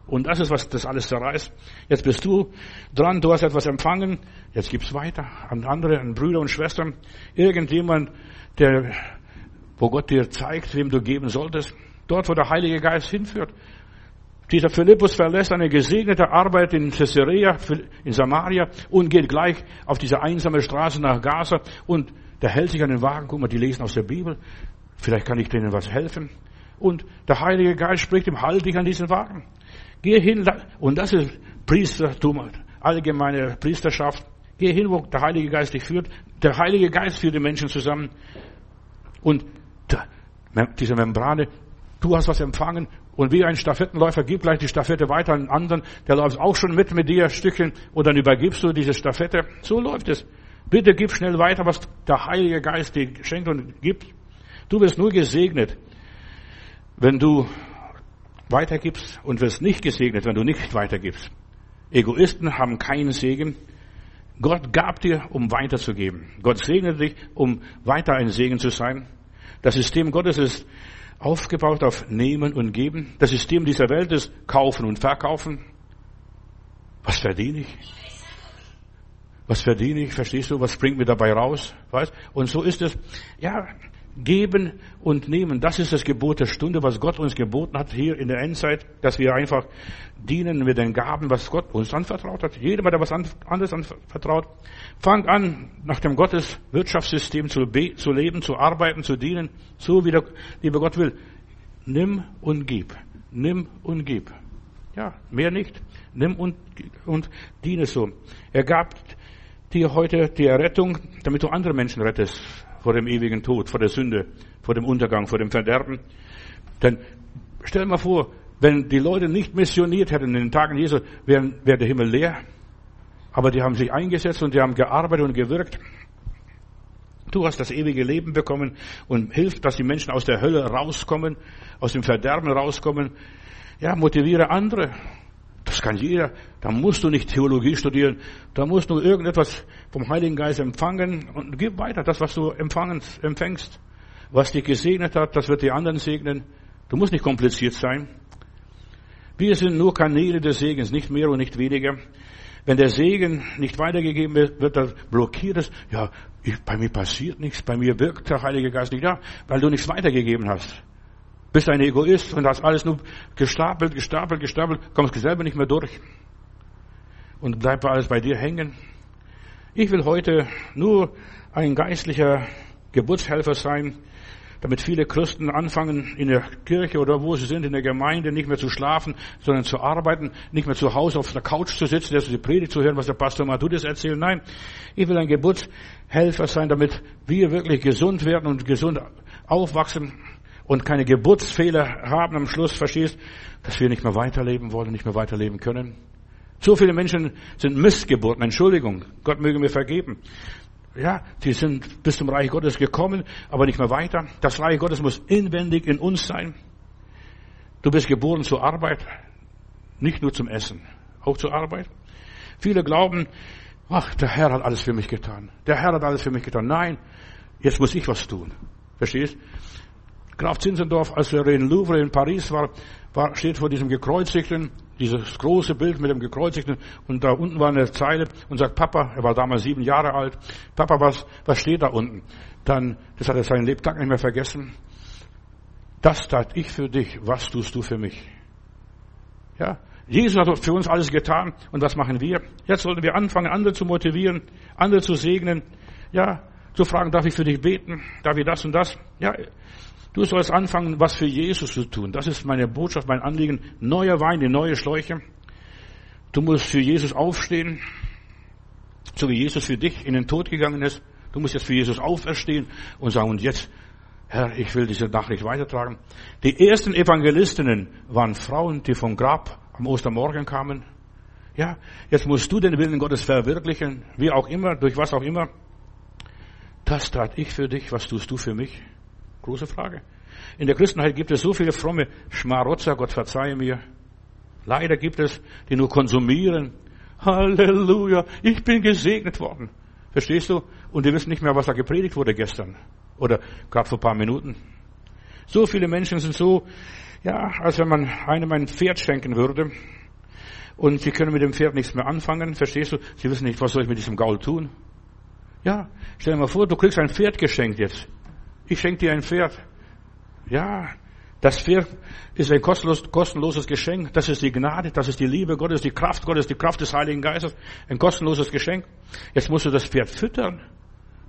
Und das ist, was das alles zerreißt. Jetzt bist du dran, du hast etwas empfangen, jetzt gib's weiter an andere, an Brüder und Schwestern. Irgendjemand, der, wo Gott dir zeigt, wem du geben solltest. Dort, wo der Heilige Geist hinführt. Dieser Philippus verlässt eine gesegnete Arbeit in Caesarea, in Samaria und geht gleich auf diese einsame Straße nach Gaza und der hält sich an den Wagen. Guck mal, die lesen aus der Bibel. Vielleicht kann ich denen was helfen. Und der Heilige Geist spricht ihm, halt dich an diesen Wagen. Geh hin, und das ist Priestertum, allgemeine Priesterschaft. Geh hin, wo der Heilige Geist dich führt. Der Heilige Geist führt die Menschen zusammen. Und diese Membrane, du hast was empfangen und wie ein Stafettenläufer, gib gleich die Stafette weiter an einen anderen, der läuft auch schon mit mit dir Stückchen und dann übergibst du diese Stafette. So läuft es. Bitte gib schnell weiter, was der Heilige Geist dir schenkt und gibt. Du wirst nur gesegnet, wenn du weitergibst und wirst nicht gesegnet, wenn du nicht weitergibst. Egoisten haben keinen Segen. Gott gab dir, um weiterzugeben. Gott segnet dich, um weiter ein Segen zu sein. Das System Gottes ist aufgebaut auf Nehmen und Geben. Das System dieser Welt ist Kaufen und Verkaufen. Was verdiene ich? Was verdiene ich? Verstehst du? Was bringt mir dabei raus? Weißt? Und so ist es. Ja, geben und nehmen. Das ist das Gebot der Stunde, was Gott uns geboten hat hier in der Endzeit, dass wir einfach dienen mit den Gaben, was Gott uns anvertraut hat. Jeder, der was anderes anvertraut, fang an, nach dem Gottes Wirtschaftssystem zu, zu leben, zu arbeiten, zu dienen, so wie der liebe Gott will. Nimm und gib. Nimm und gib. Ja, mehr nicht. Nimm und, und diene so. Er gab dir heute die Errettung, damit du andere Menschen rettest vor dem ewigen Tod, vor der Sünde, vor dem Untergang, vor dem Verderben. Denn stell mal vor, wenn die Leute nicht missioniert hätten in den Tagen Jesu, wäre wär der Himmel leer. Aber die haben sich eingesetzt und die haben gearbeitet und gewirkt. Du hast das ewige Leben bekommen und hilft, dass die Menschen aus der Hölle rauskommen, aus dem Verderben rauskommen. Ja, motiviere andere. Das kann jeder. Da musst du nicht Theologie studieren. Da musst du irgendetwas vom Heiligen Geist empfangen und gib weiter das, was du empfängst. Was dich gesegnet hat, das wird die anderen segnen. Du musst nicht kompliziert sein. Wir sind nur Kanäle des Segens, nicht mehr und nicht weniger. Wenn der Segen nicht weitergegeben wird, wird er blockiert. Ja, ich, bei mir passiert nichts, bei mir wirkt der Heilige Geist nicht. Ja, weil du nichts weitergegeben hast. Bist ein Egoist und hast alles nur gestapelt, gestapelt, gestapelt, kommst selber nicht mehr durch. Und bleibt alles bei dir hängen. Ich will heute nur ein geistlicher Geburtshelfer sein, damit viele Christen anfangen, in der Kirche oder wo sie sind, in der Gemeinde, nicht mehr zu schlafen, sondern zu arbeiten, nicht mehr zu Hause auf der Couch zu sitzen, die Predigt zu hören, was der Pastor Matudis erzählt. Nein, ich will ein Geburtshelfer sein, damit wir wirklich gesund werden und gesund aufwachsen und keine Geburtsfehler haben am Schluss, verstehst, dass wir nicht mehr weiterleben wollen, nicht mehr weiterleben können. So viele Menschen sind Missgeburten, Entschuldigung, Gott möge mir vergeben. Ja, die sind bis zum Reich Gottes gekommen, aber nicht mehr weiter. Das Reich Gottes muss inwendig in uns sein. Du bist geboren zur Arbeit, nicht nur zum Essen, auch zur Arbeit. Viele glauben, ach, der Herr hat alles für mich getan. Der Herr hat alles für mich getan. Nein, jetzt muss ich was tun. Verstehst? Graf Zinzendorf, als er in Louvre in Paris war, war steht vor diesem gekreuzigten dieses große Bild mit dem Gekreuzigten und da unten war eine Zeile und sagt, Papa, er war damals sieben Jahre alt, Papa, was, was steht da unten? Dann, das hat er seinen Lebtag nicht mehr vergessen. Das tat ich für dich, was tust du für mich? Ja, Jesus hat für uns alles getan und was machen wir? Jetzt sollten wir anfangen, andere zu motivieren, andere zu segnen, ja, zu fragen, darf ich für dich beten? Darf ich das und das? Ja, du sollst anfangen, was für Jesus zu tun. Das ist meine Botschaft, mein Anliegen. Neuer Wein, die neue Schläuche. Du musst für Jesus aufstehen, so wie Jesus für dich in den Tod gegangen ist. Du musst jetzt für Jesus auferstehen und sagen, und jetzt, Herr, ich will diese Nachricht weitertragen. Die ersten Evangelistinnen waren Frauen, die vom Grab am Ostermorgen kamen. Ja, jetzt musst du den Willen Gottes verwirklichen, wie auch immer, durch was auch immer. Das tat ich für dich, was tust du für mich? Große Frage. In der Christenheit gibt es so viele fromme Schmarotzer, Gott verzeihe mir. Leider gibt es, die nur konsumieren. Halleluja, ich bin gesegnet worden. Verstehst du? Und die wissen nicht mehr, was da gepredigt wurde gestern. Oder gerade vor ein paar Minuten. So viele Menschen sind so, ja, als wenn man einem ein Pferd schenken würde. Und sie können mit dem Pferd nichts mehr anfangen. Verstehst du? Sie wissen nicht, was soll ich mit diesem Gaul tun? Ja, stell dir mal vor, du kriegst ein Pferd geschenkt jetzt. Ich schenke dir ein Pferd. Ja, das Pferd ist ein kostenlos, kostenloses Geschenk. Das ist die Gnade, das ist die Liebe Gottes, die Kraft Gottes, die Kraft des Heiligen Geistes. Ein kostenloses Geschenk. Jetzt musst du das Pferd füttern.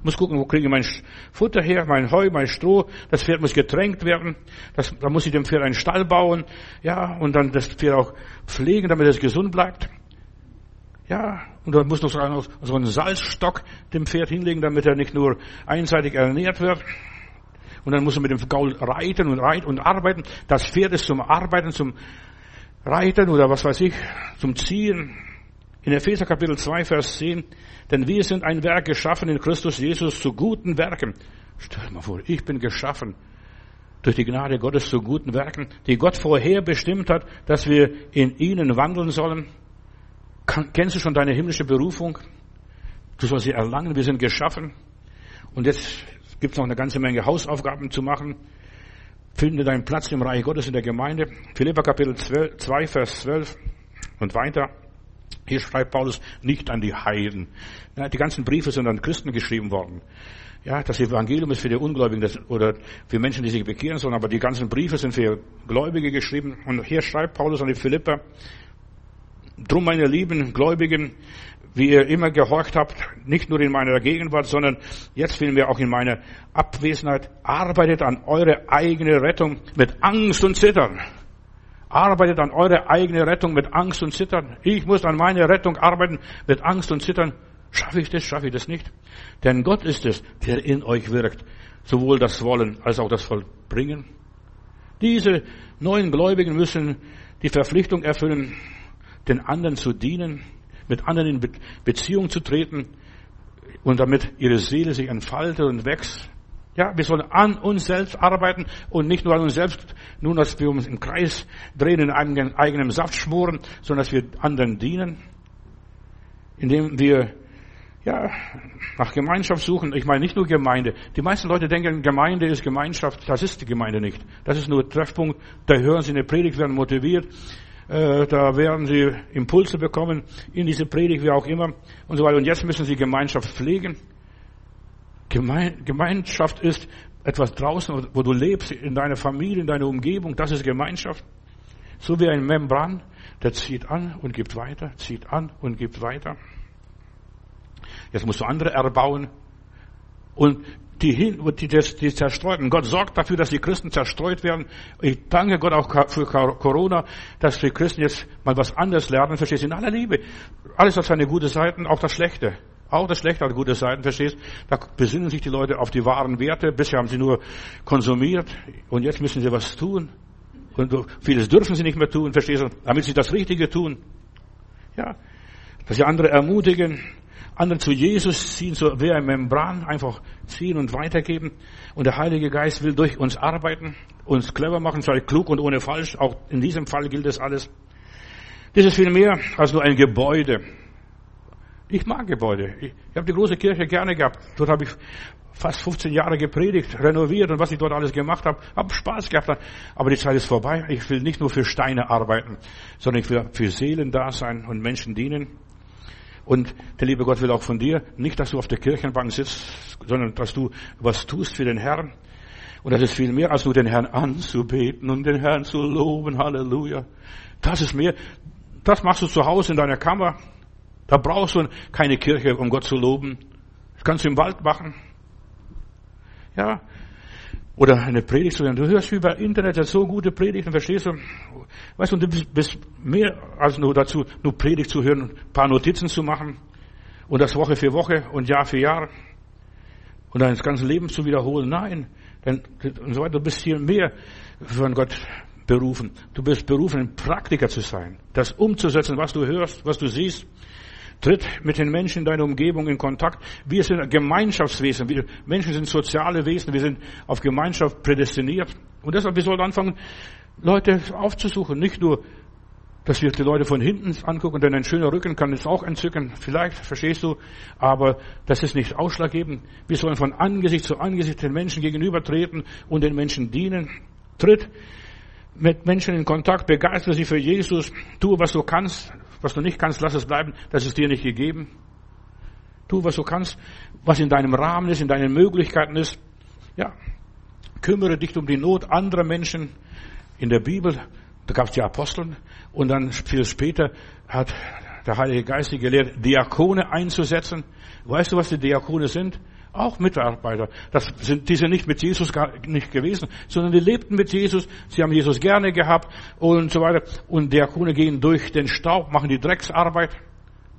Muss gucken, wo kriege ich mein Futter her, mein Heu, mein Stroh. Das Pferd muss getränkt werden. Das, da muss ich dem Pferd einen Stall bauen. Ja, und dann das Pferd auch pflegen, damit es gesund bleibt. Ja, und dann muss noch so einen Salzstock dem Pferd hinlegen, damit er nicht nur einseitig ernährt wird. Und dann muss er mit dem Gaul reiten und reiten und arbeiten. Das Pferd ist zum Arbeiten, zum Reiten oder was weiß ich, zum Ziehen. In Epheser Kapitel 2, Vers 10. Denn wir sind ein Werk geschaffen in Christus Jesus zu guten Werken. Stell dir mal vor, ich bin geschaffen durch die Gnade Gottes zu guten Werken, die Gott vorher bestimmt hat, dass wir in ihnen wandeln sollen. Kennst du schon deine himmlische Berufung? Du sollst sie erlangen. Wir sind geschaffen. Und jetzt gibt es noch eine ganze Menge Hausaufgaben zu machen. Finde deinen Platz im Reich Gottes in der Gemeinde. Philippa Kapitel 12, 2, Vers 12 und weiter. Hier schreibt Paulus nicht an die Heiden. Die ganzen Briefe sind an Christen geschrieben worden. Ja, das Evangelium ist für die Ungläubigen das, oder für Menschen, die sich bekehren sollen, aber die ganzen Briefe sind für Gläubige geschrieben. Und hier schreibt Paulus an die Philippa, Drum, meine lieben Gläubigen, wie ihr immer gehorcht habt, nicht nur in meiner Gegenwart, sondern jetzt vielmehr auch in meiner Abwesenheit, arbeitet an eure eigene Rettung mit Angst und Zittern. Arbeitet an eure eigene Rettung mit Angst und Zittern. Ich muss an meine Rettung arbeiten mit Angst und Zittern. Schaffe ich das, schaffe ich das nicht? Denn Gott ist es, der in euch wirkt, sowohl das Wollen als auch das Vollbringen. Diese neuen Gläubigen müssen die Verpflichtung erfüllen, den anderen zu dienen, mit anderen in Beziehung zu treten und damit ihre Seele sich entfaltet und wächst. Ja, wir sollen an uns selbst arbeiten und nicht nur an uns selbst, nur dass wir uns im Kreis drehen, in eigenem, eigenem Saft schmoren, sondern dass wir anderen dienen, indem wir ja, nach Gemeinschaft suchen. Ich meine nicht nur Gemeinde. Die meisten Leute denken, Gemeinde ist Gemeinschaft. Das ist die Gemeinde nicht. Das ist nur Treffpunkt. Da hören sie eine Predigt, werden motiviert. Äh, da werden sie Impulse bekommen in diese Predigt, wie auch immer und so weiter. Und jetzt müssen sie Gemeinschaft pflegen. Gemeinschaft ist etwas draußen, wo du lebst, in deiner Familie, in deiner Umgebung. Das ist Gemeinschaft. So wie ein Membran, der zieht an und gibt weiter, zieht an und gibt weiter. Jetzt musst du andere erbauen. Und die, die, die zerstreuten. Gott sorgt dafür, dass die Christen zerstreut werden. Ich danke Gott auch für Corona, dass die Christen jetzt mal was anderes lernen. Verstehst du? In aller Liebe. Alles hat seine gute Seiten, auch das Schlechte. Auch das Schlechte hat gute Seiten, verstehst? Da besinnen sich die Leute auf die wahren Werte. Bisher haben sie nur konsumiert und jetzt müssen sie was tun. Und vieles dürfen sie nicht mehr tun, verstehst du? Damit sie das Richtige tun. Ja. Dass sie andere ermutigen, andere zu Jesus ziehen, so wie ein Membran einfach ziehen und weitergeben. Und der Heilige Geist will durch uns arbeiten, uns clever machen, sei klug und ohne falsch. Auch in diesem Fall gilt das alles. Das ist viel mehr als nur ein Gebäude. Ich mag Gebäude. Ich, ich habe die große Kirche gerne gehabt. Dort habe ich fast 15 Jahre gepredigt, renoviert und was ich dort alles gemacht habe. Hab Spaß gehabt. Aber die Zeit ist vorbei. Ich will nicht nur für Steine arbeiten, sondern ich will für Seelen da sein und Menschen dienen. Und der liebe Gott will auch von dir nicht, dass du auf der Kirchenbank sitzt, sondern dass du was tust für den Herrn. Und das ist viel mehr, als nur den Herrn anzubeten und den Herrn zu loben. Halleluja. Das ist mehr. Das machst du zu Hause in deiner Kammer. Da brauchst du keine Kirche, um Gott zu loben. Das kannst du im Wald machen. Ja. Oder eine Predigt zu hören. Du hörst über Internet so gute Predigten, verstehst du? Weißt du, du bist mehr als nur dazu, nur Predigt zu hören, ein paar Notizen zu machen und das Woche für Woche und Jahr für Jahr und dein ganzes Leben zu wiederholen. Nein, denn, und so weiter. Du bist hier mehr von Gott berufen. Du bist berufen, ein Praktiker zu sein, das umzusetzen, was du hörst, was du siehst. Tritt mit den Menschen in deiner Umgebung in Kontakt. Wir sind Gemeinschaftswesen. Wir Menschen sind soziale Wesen. Wir sind auf Gemeinschaft prädestiniert. Und deshalb, wir sollten anfangen, Leute aufzusuchen. Nicht nur, dass wir die Leute von hinten angucken, denn ein schöner Rücken kann es auch entzücken. Vielleicht, verstehst du. Aber das ist nicht ausschlaggebend. Wir sollen von Angesicht zu Angesicht den Menschen gegenübertreten und den Menschen dienen. Tritt mit Menschen in Kontakt, begeistere sie für Jesus, tu, was du kannst, was du nicht kannst, lass es bleiben, das ist dir nicht gegeben. Tu, was du kannst, was in deinem Rahmen ist, in deinen Möglichkeiten ist. Ja, kümmere dich um die Not anderer Menschen. In der Bibel, da gab es die Aposteln und dann viel später hat der Heilige Geist gelehrt, Diakone einzusetzen. Weißt du, was die Diakone sind? Auch Mitarbeiter. Das sind, die sind nicht mit Jesus gar nicht gewesen, sondern die lebten mit Jesus. Sie haben Jesus gerne gehabt und so weiter. Und Diakone gehen durch den Staub, machen die Drecksarbeit.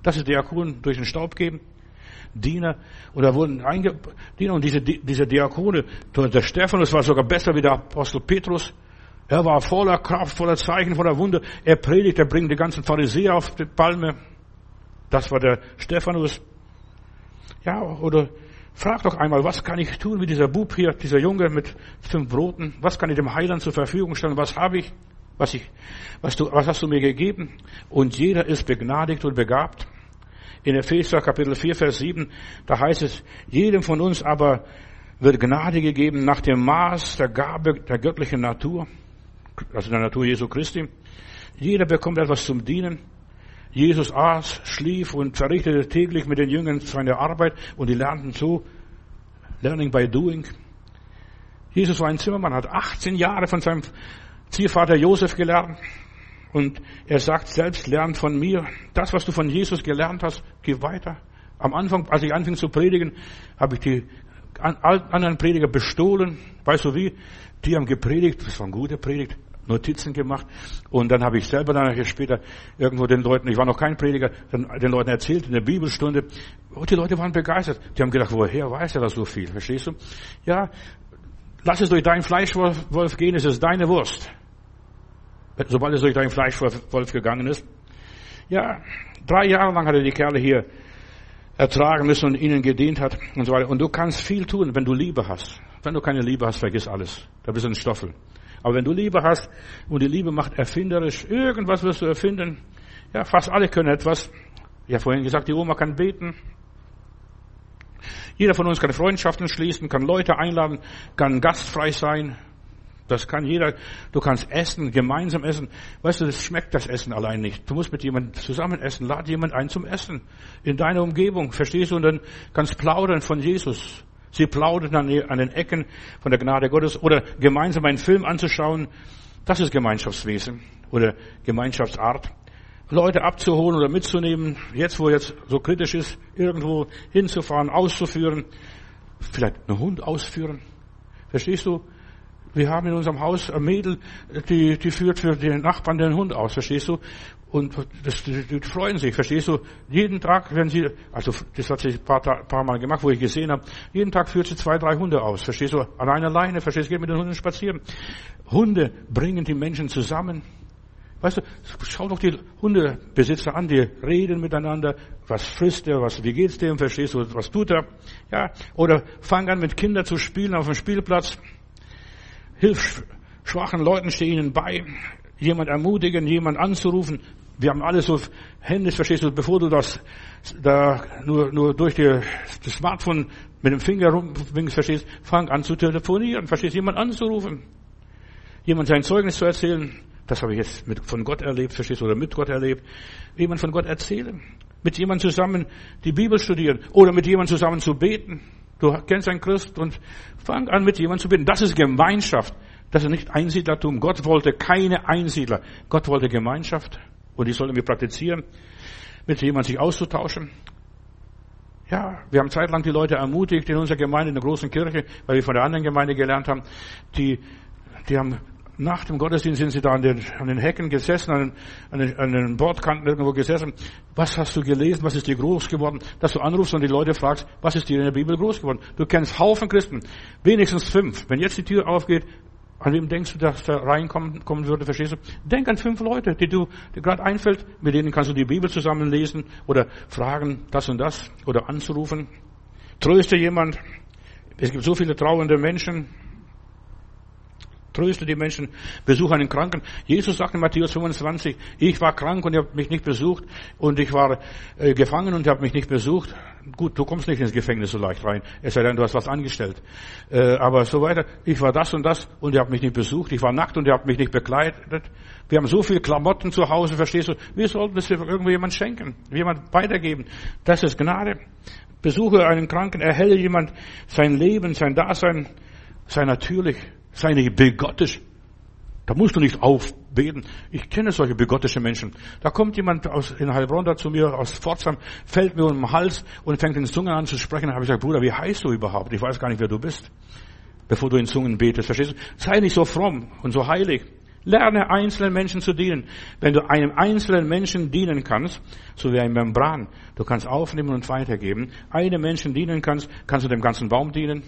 Das ist Diakon durch den Staub geben. Diener oder wurden einge Diener und diese, diese Diakone, der Stephanus war sogar besser wie der Apostel Petrus. Er war voller Kraft, voller Zeichen, voller Wunder. Er predigt, er bringt die ganzen Pharisäer auf die Palme. Das war der Stephanus. Ja, oder Frag doch einmal, was kann ich tun wie dieser Bub hier, dieser Junge mit fünf Broten? Was kann ich dem Heiland zur Verfügung stellen? Was habe ich? Was ich, was du, was hast du mir gegeben? Und jeder ist begnadigt und begabt. In Epheser Kapitel 4, Vers 7, da heißt es, jedem von uns aber wird Gnade gegeben nach dem Maß der Gabe der göttlichen Natur, also der Natur Jesu Christi. Jeder bekommt etwas zum Dienen. Jesus aß, schlief und verrichtete täglich mit den Jüngern seine Arbeit und die lernten so, learning by doing. Jesus war ein Zimmermann, hat 18 Jahre von seinem Ziehvater Josef gelernt. Und er sagt selbst, lern von mir. Das, was du von Jesus gelernt hast, geh weiter. Am Anfang, als ich anfing zu predigen, habe ich die anderen Prediger bestohlen. Weißt du wie? Die haben gepredigt, das war eine gute Predigt. Notizen gemacht und dann habe ich selber dann später irgendwo den Leuten, ich war noch kein Prediger, dann den Leuten erzählt in der Bibelstunde und die Leute waren begeistert. Die haben gedacht, woher weiß er das so viel? Verstehst du? Ja, lass es durch deinen Fleischwolf gehen, es ist deine Wurst. Sobald es durch deinen Fleischwolf gegangen ist. Ja, drei Jahre lang hat er die Kerle hier ertragen müssen und ihnen gedient hat und so weiter. Und du kannst viel tun, wenn du Liebe hast. Wenn du keine Liebe hast, vergiss alles. Da bist du ein Stoffel. Aber wenn du Liebe hast und die Liebe macht erfinderisch, irgendwas wirst du erfinden. Ja, fast alle können etwas. Ich habe vorhin gesagt, die Oma kann beten. Jeder von uns kann Freundschaften schließen, kann Leute einladen, kann gastfrei sein. Das kann jeder. Du kannst essen, gemeinsam essen. Weißt du, das schmeckt das Essen allein nicht. Du musst mit jemandem zusammen essen. Lad jemand ein zum Essen. In deiner Umgebung. Verstehst du? Und dann kannst plaudern von Jesus. Sie plauderten an den Ecken von der Gnade Gottes oder gemeinsam einen Film anzuschauen. Das ist Gemeinschaftswesen oder Gemeinschaftsart. Leute abzuholen oder mitzunehmen, jetzt wo jetzt so kritisch ist, irgendwo hinzufahren, auszuführen, vielleicht einen Hund ausführen. Verstehst du? Wir haben in unserem Haus ein Mädel, die, die führt für den Nachbarn den Hund aus, verstehst du? Und das, die, die freuen sich, verstehst du? Jeden Tag, wenn sie, also das hat sie ein paar, paar Mal gemacht, wo ich gesehen habe, jeden Tag führt sie zwei, drei Hunde aus, verstehst du? Alleine, alleine, verstehst du? Geht mit den Hunden spazieren. Hunde bringen die Menschen zusammen. Weißt du, schau doch die Hundebesitzer an, die reden miteinander, was frisst er, was, wie geht's dem, verstehst du, was tut er? Ja, oder fang an mit Kindern zu spielen auf dem Spielplatz. Hilf schwachen Leuten, steh ihnen bei. Jemand ermutigen, jemand anzurufen. Wir haben alles so Hände, verstehst du, bevor du das da nur, nur durch die, das Smartphone mit dem Finger rumwinkst, verstehst, fang an zu telefonieren, verstehst, jemand anzurufen, jemand sein Zeugnis zu erzählen. Das habe ich jetzt mit, von Gott erlebt, verstehst du, oder mit Gott erlebt. Jemand von Gott erzählen. Mit jemand zusammen die Bibel studieren oder mit jemand zusammen zu beten. Du kennst einen Christ und fang an mit jemand zu beten. Das ist Gemeinschaft. Das ist nicht Einsiedlertum. Gott wollte keine Einsiedler. Gott wollte Gemeinschaft. Und die sollten wir praktizieren, mit jemand sich auszutauschen. Ja, wir haben zeitlang die Leute ermutigt in unserer Gemeinde, in der großen Kirche, weil wir von der anderen Gemeinde gelernt haben, die, die haben nach dem Gottesdienst sind sie da an den, an den Hecken gesessen, an an, den, an den Bordkanten irgendwo gesessen. Was hast du gelesen? Was ist dir groß geworden? Dass du anrufst und die Leute fragst, was ist dir in der Bibel groß geworden? Du kennst Haufen Christen, wenigstens fünf. Wenn jetzt die Tür aufgeht, an wem denkst du, dass da reinkommen kommen würde, verstehst du? Denk an fünf Leute, die du dir gerade einfällt, mit denen kannst du die Bibel zusammenlesen oder fragen das und das oder anzurufen. Tröste jemand. Es gibt so viele trauernde Menschen. Tröste die Menschen, besuche einen Kranken. Jesus sagt in Matthäus 25, ich war krank und ihr habt mich nicht besucht und ich war äh, gefangen und ihr habt mich nicht besucht. Gut, du kommst nicht ins Gefängnis so leicht rein, es sei denn, du hast was angestellt. Äh, aber so weiter, ich war das und das und ihr habt mich nicht besucht. Ich war nackt und ihr habt mich nicht bekleidet. Wir haben so viele Klamotten zu Hause, verstehst du? Wir sollten es irgendwo jemand schenken, jemand weitergeben. Das ist Gnade. Besuche einen Kranken, erhelle jemand sein Leben, sein Dasein, sei natürlich Sei nicht begottisch. Da musst du nicht aufbeten. Ich kenne solche begottische Menschen. Da kommt jemand aus, in Heilbronn da zu mir aus Pforzheim, fällt mir um den Hals und fängt in Zungen an zu sprechen. Da habe ich gesagt, Bruder, wie heißt du überhaupt? Ich weiß gar nicht, wer du bist. Bevor du in Zungen betest, verstehst du? Sei nicht so fromm und so heilig. Lerne einzelnen Menschen zu dienen. Wenn du einem einzelnen Menschen dienen kannst, so wie ein Membran, du kannst aufnehmen und weitergeben, einem Menschen dienen kannst, kannst du dem ganzen Baum dienen,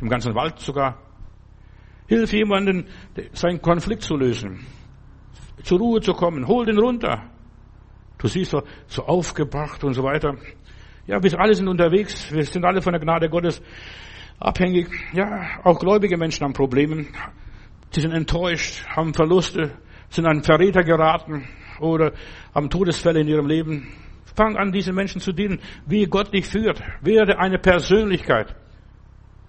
dem ganzen Wald sogar, Hilf jemanden, seinen Konflikt zu lösen, zur Ruhe zu kommen. Hol den runter. Du siehst so, so aufgebracht und so weiter. Ja, wir alle sind unterwegs. Wir sind alle von der Gnade Gottes abhängig. Ja, auch gläubige Menschen haben Probleme. Sie sind enttäuscht, haben Verluste, sind an Verräter geraten oder haben Todesfälle in ihrem Leben. Fang an, diesen Menschen zu dienen, wie Gott dich führt. Werde eine Persönlichkeit.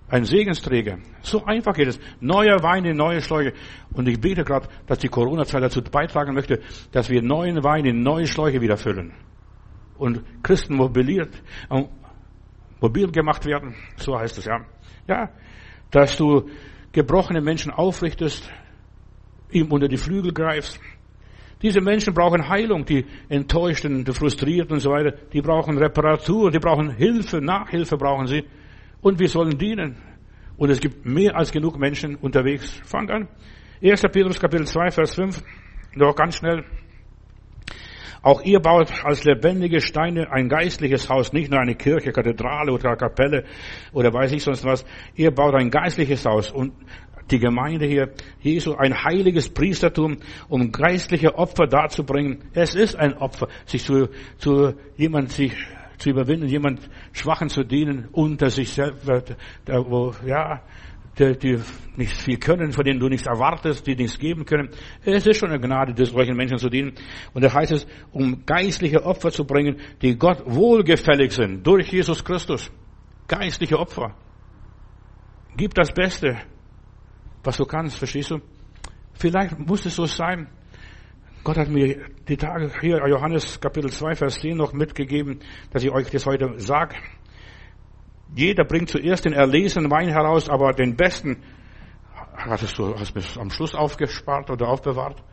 Ein Segensträger. So einfach geht es. Neuer Wein in neue Schläuche. Und ich bete gerade, dass die Corona-Zeit dazu beitragen möchte, dass wir neuen Wein in neue Schläuche wieder füllen. Und Christen mobiliert, äh, mobil gemacht werden. So heißt es, ja. Ja. Dass du gebrochene Menschen aufrichtest, ihm unter die Flügel greifst. Diese Menschen brauchen Heilung, die Enttäuschten, die Frustrierten und so weiter. Die brauchen Reparatur, die brauchen Hilfe, Nachhilfe brauchen sie und wir sollen dienen. Und es gibt mehr als genug Menschen unterwegs. Fang an. 1. Petrus Kapitel 2, Vers 5. Noch ganz schnell. Auch ihr baut als lebendige Steine ein geistliches Haus, nicht nur eine Kirche, Kathedrale oder Kapelle oder weiß ich sonst was. Ihr baut ein geistliches Haus und die Gemeinde hier, Jesu, ein heiliges Priestertum, um geistliche Opfer darzubringen. Es ist ein Opfer, sich zu, zu jemand sich zu überwinden, jemand Schwachen zu dienen, unter sich selber, wo, ja, die, die nicht viel können, von denen du nichts erwartest, die nichts geben können. Es ist schon eine Gnade, solchen Menschen zu dienen. Und da heißt es, um geistliche Opfer zu bringen, die Gott wohlgefällig sind, durch Jesus Christus. Geistliche Opfer. Gib das Beste, was du kannst, verstehst du? Vielleicht muss es so sein, Gott hat mir die Tage hier, Johannes Kapitel 2, Vers 10 noch mitgegeben, dass ich euch das heute sage. Jeder bringt zuerst den erlesenen Wein heraus, aber den besten hast du hast bis am Schluss aufgespart oder aufbewahrt.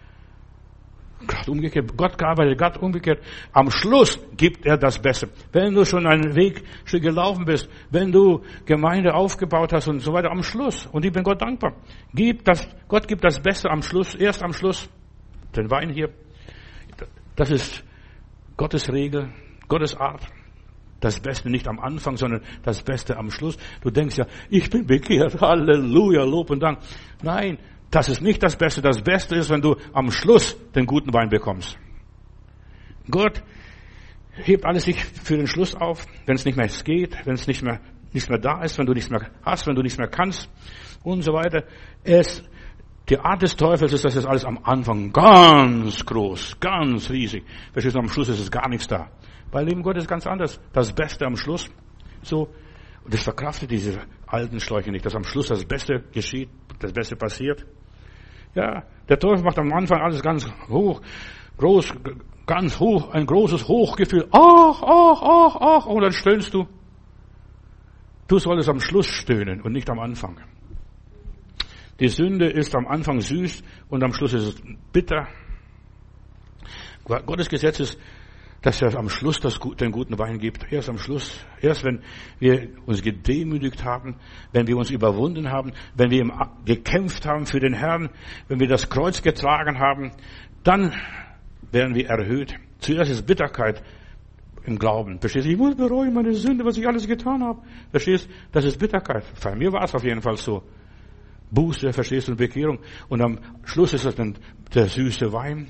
Gott umgekehrt, Gott gearbeitet, Gott umgekehrt. Am Schluss gibt er das Beste. Wenn du schon einen Weg schon gelaufen bist, wenn du Gemeinde aufgebaut hast und so weiter, am Schluss. Und ich bin Gott dankbar. Gib das, Gott gibt das Beste am Schluss, erst am Schluss den Wein hier. Das ist Gottes Regel, Gottes Art. Das Beste nicht am Anfang, sondern das Beste am Schluss. Du denkst ja, ich bin bekehrt, Halleluja, Lob und Dank. Nein, das ist nicht das Beste. Das Beste ist, wenn du am Schluss den guten Wein bekommst. Gott hebt alles sich für den Schluss auf, wenn es nicht mehr geht, wenn es nicht mehr, nicht mehr da ist, wenn du nichts mehr hast, wenn du nichts mehr kannst und so weiter. Es die Art des Teufels ist, dass es alles am Anfang ganz groß, ganz riesig. Verstehst du, am Schluss ist es gar nichts da. Weil Leben Gottes ist ganz anders. Das Beste am Schluss. So. Und das verkraftet diese alten Schläuche nicht, dass am Schluss das Beste geschieht, das Beste passiert. Ja, der Teufel macht am Anfang alles ganz hoch, groß, ganz hoch, ein großes Hochgefühl. Ach, ach, ach, ach, und dann stöhnst du. Du solltest am Schluss stöhnen und nicht am Anfang. Die Sünde ist am Anfang süß und am Schluss ist es bitter. Gottes Gesetz ist, dass er am Schluss das, den guten Wein gibt. Erst am Schluss. Erst wenn wir uns gedemütigt haben, wenn wir uns überwunden haben, wenn wir gekämpft haben für den Herrn, wenn wir das Kreuz getragen haben, dann werden wir erhöht. Zuerst ist Bitterkeit im Glauben. Verstehst du? Ich muss bereuen meine Sünde, was ich alles getan habe. Verstehst du? Das ist Bitterkeit. Bei mir war es auf jeden Fall so. Buße, du, und Bekehrung. Und am Schluss ist es dann der süße Wein.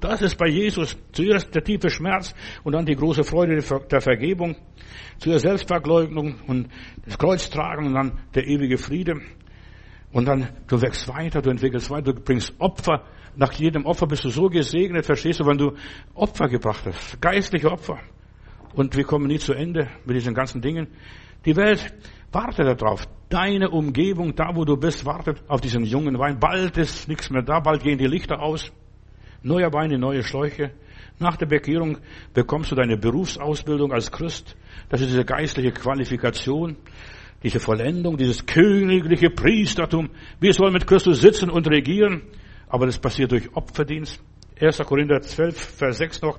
Das ist bei Jesus zuerst der tiefe Schmerz und dann die große Freude der Vergebung, zuerst Selbstverleugnung und das Kreuz tragen und dann der ewige Friede. Und dann, du wächst weiter, du entwickelst weiter, du bringst Opfer. Nach jedem Opfer bist du so gesegnet, verstehst du, wenn du Opfer gebracht hast, geistliche Opfer. Und wir kommen nie zu Ende mit diesen ganzen Dingen. Die Welt wartet darauf. Deine Umgebung, da wo du bist, wartet auf diesen jungen Wein. Bald ist nichts mehr da, bald gehen die Lichter aus neuer Wein in neue Schläuche. Nach der Bekehrung bekommst du deine Berufsausbildung als Christ. Das ist diese geistliche Qualifikation, diese Vollendung, dieses königliche Priestertum. Wir sollen mit Christus sitzen und regieren, aber das passiert durch Opferdienst. 1. Korinther 12, Vers 6 noch.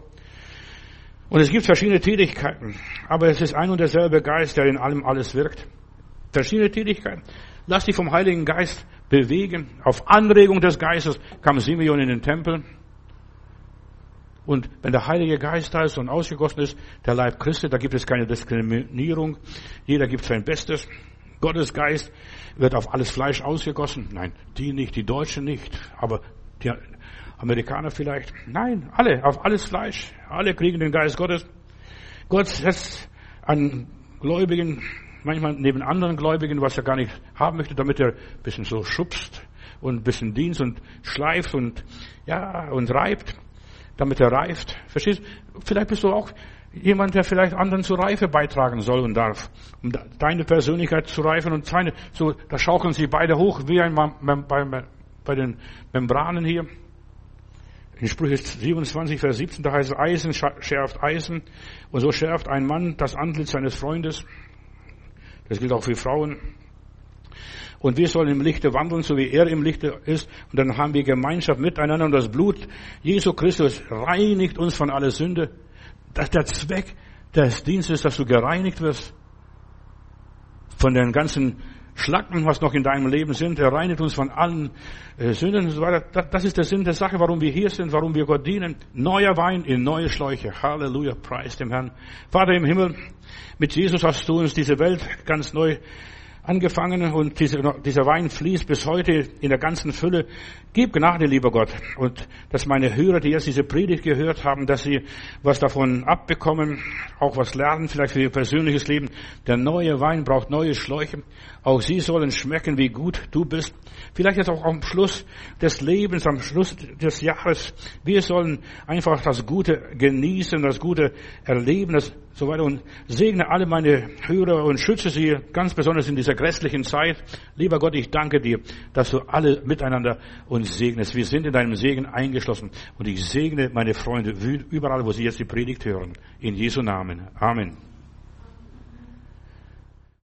Und es gibt verschiedene Tätigkeiten, aber es ist ein und derselbe Geist, der in allem alles wirkt. Verschiedene Tätigkeiten. Lass dich vom Heiligen Geist bewegen. Auf Anregung des Geistes kam Simeon in den Tempel. Und wenn der Heilige Geist da ist und ausgegossen ist, der Leib Christi, da gibt es keine Diskriminierung. Jeder gibt sein Bestes. Gottes Geist wird auf alles Fleisch ausgegossen. Nein, die nicht, die Deutschen nicht, aber die Amerikaner vielleicht. Nein, alle, auf alles Fleisch. Alle kriegen den Geist Gottes. Gott setzt an Gläubigen, manchmal neben anderen Gläubigen, was er gar nicht haben möchte, damit er ein bisschen so schubst und ein bisschen Dienst und schleift und, ja, und reibt damit er reift. Verstehst? Vielleicht bist du auch jemand, der vielleicht anderen zur Reife beitragen soll und darf, um deine Persönlichkeit zu reifen und seine, so, da schaukeln sie beide hoch, wie ein, bei, bei den Membranen hier. In Sprüche 27, Vers 17, da heißt es, Eisen schärft Eisen, und so schärft ein Mann das Antlitz seines Freundes. Das gilt auch für Frauen. Und wir sollen im Lichte wandeln, so wie er im Lichte ist. Und dann haben wir Gemeinschaft miteinander. Und das Blut Jesu Christus reinigt uns von aller Sünde. Das ist der Zweck des Dienstes, dass du gereinigt wirst. Von den ganzen Schlacken, was noch in deinem Leben sind. Er reinigt uns von allen äh, Sünden und so weiter. Das ist der Sinn der Sache, warum wir hier sind, warum wir Gott dienen. Neuer Wein in neue Schläuche. Halleluja, preis dem Herrn. Vater im Himmel, mit Jesus hast du uns diese Welt ganz neu angefangen und dieser Wein fließt bis heute in der ganzen Fülle. Gib Gnade, lieber Gott, und dass meine Hörer, die jetzt diese Predigt gehört haben, dass sie was davon abbekommen, auch was lernen, vielleicht für ihr persönliches Leben. Der neue Wein braucht neue Schläuche. Auch sie sollen schmecken, wie gut du bist. Vielleicht jetzt auch am Schluss des Lebens, am Schluss des Jahres. Wir sollen einfach das Gute genießen, das Gute erleben, das so weiter und segne alle meine Hörer und schütze sie ganz besonders in dieser grässlichen Zeit. Lieber Gott, ich danke dir, dass du alle miteinander uns segnest. Wir sind in deinem Segen eingeschlossen und ich segne meine Freunde überall, wo sie jetzt die Predigt hören. In Jesu Namen. Amen.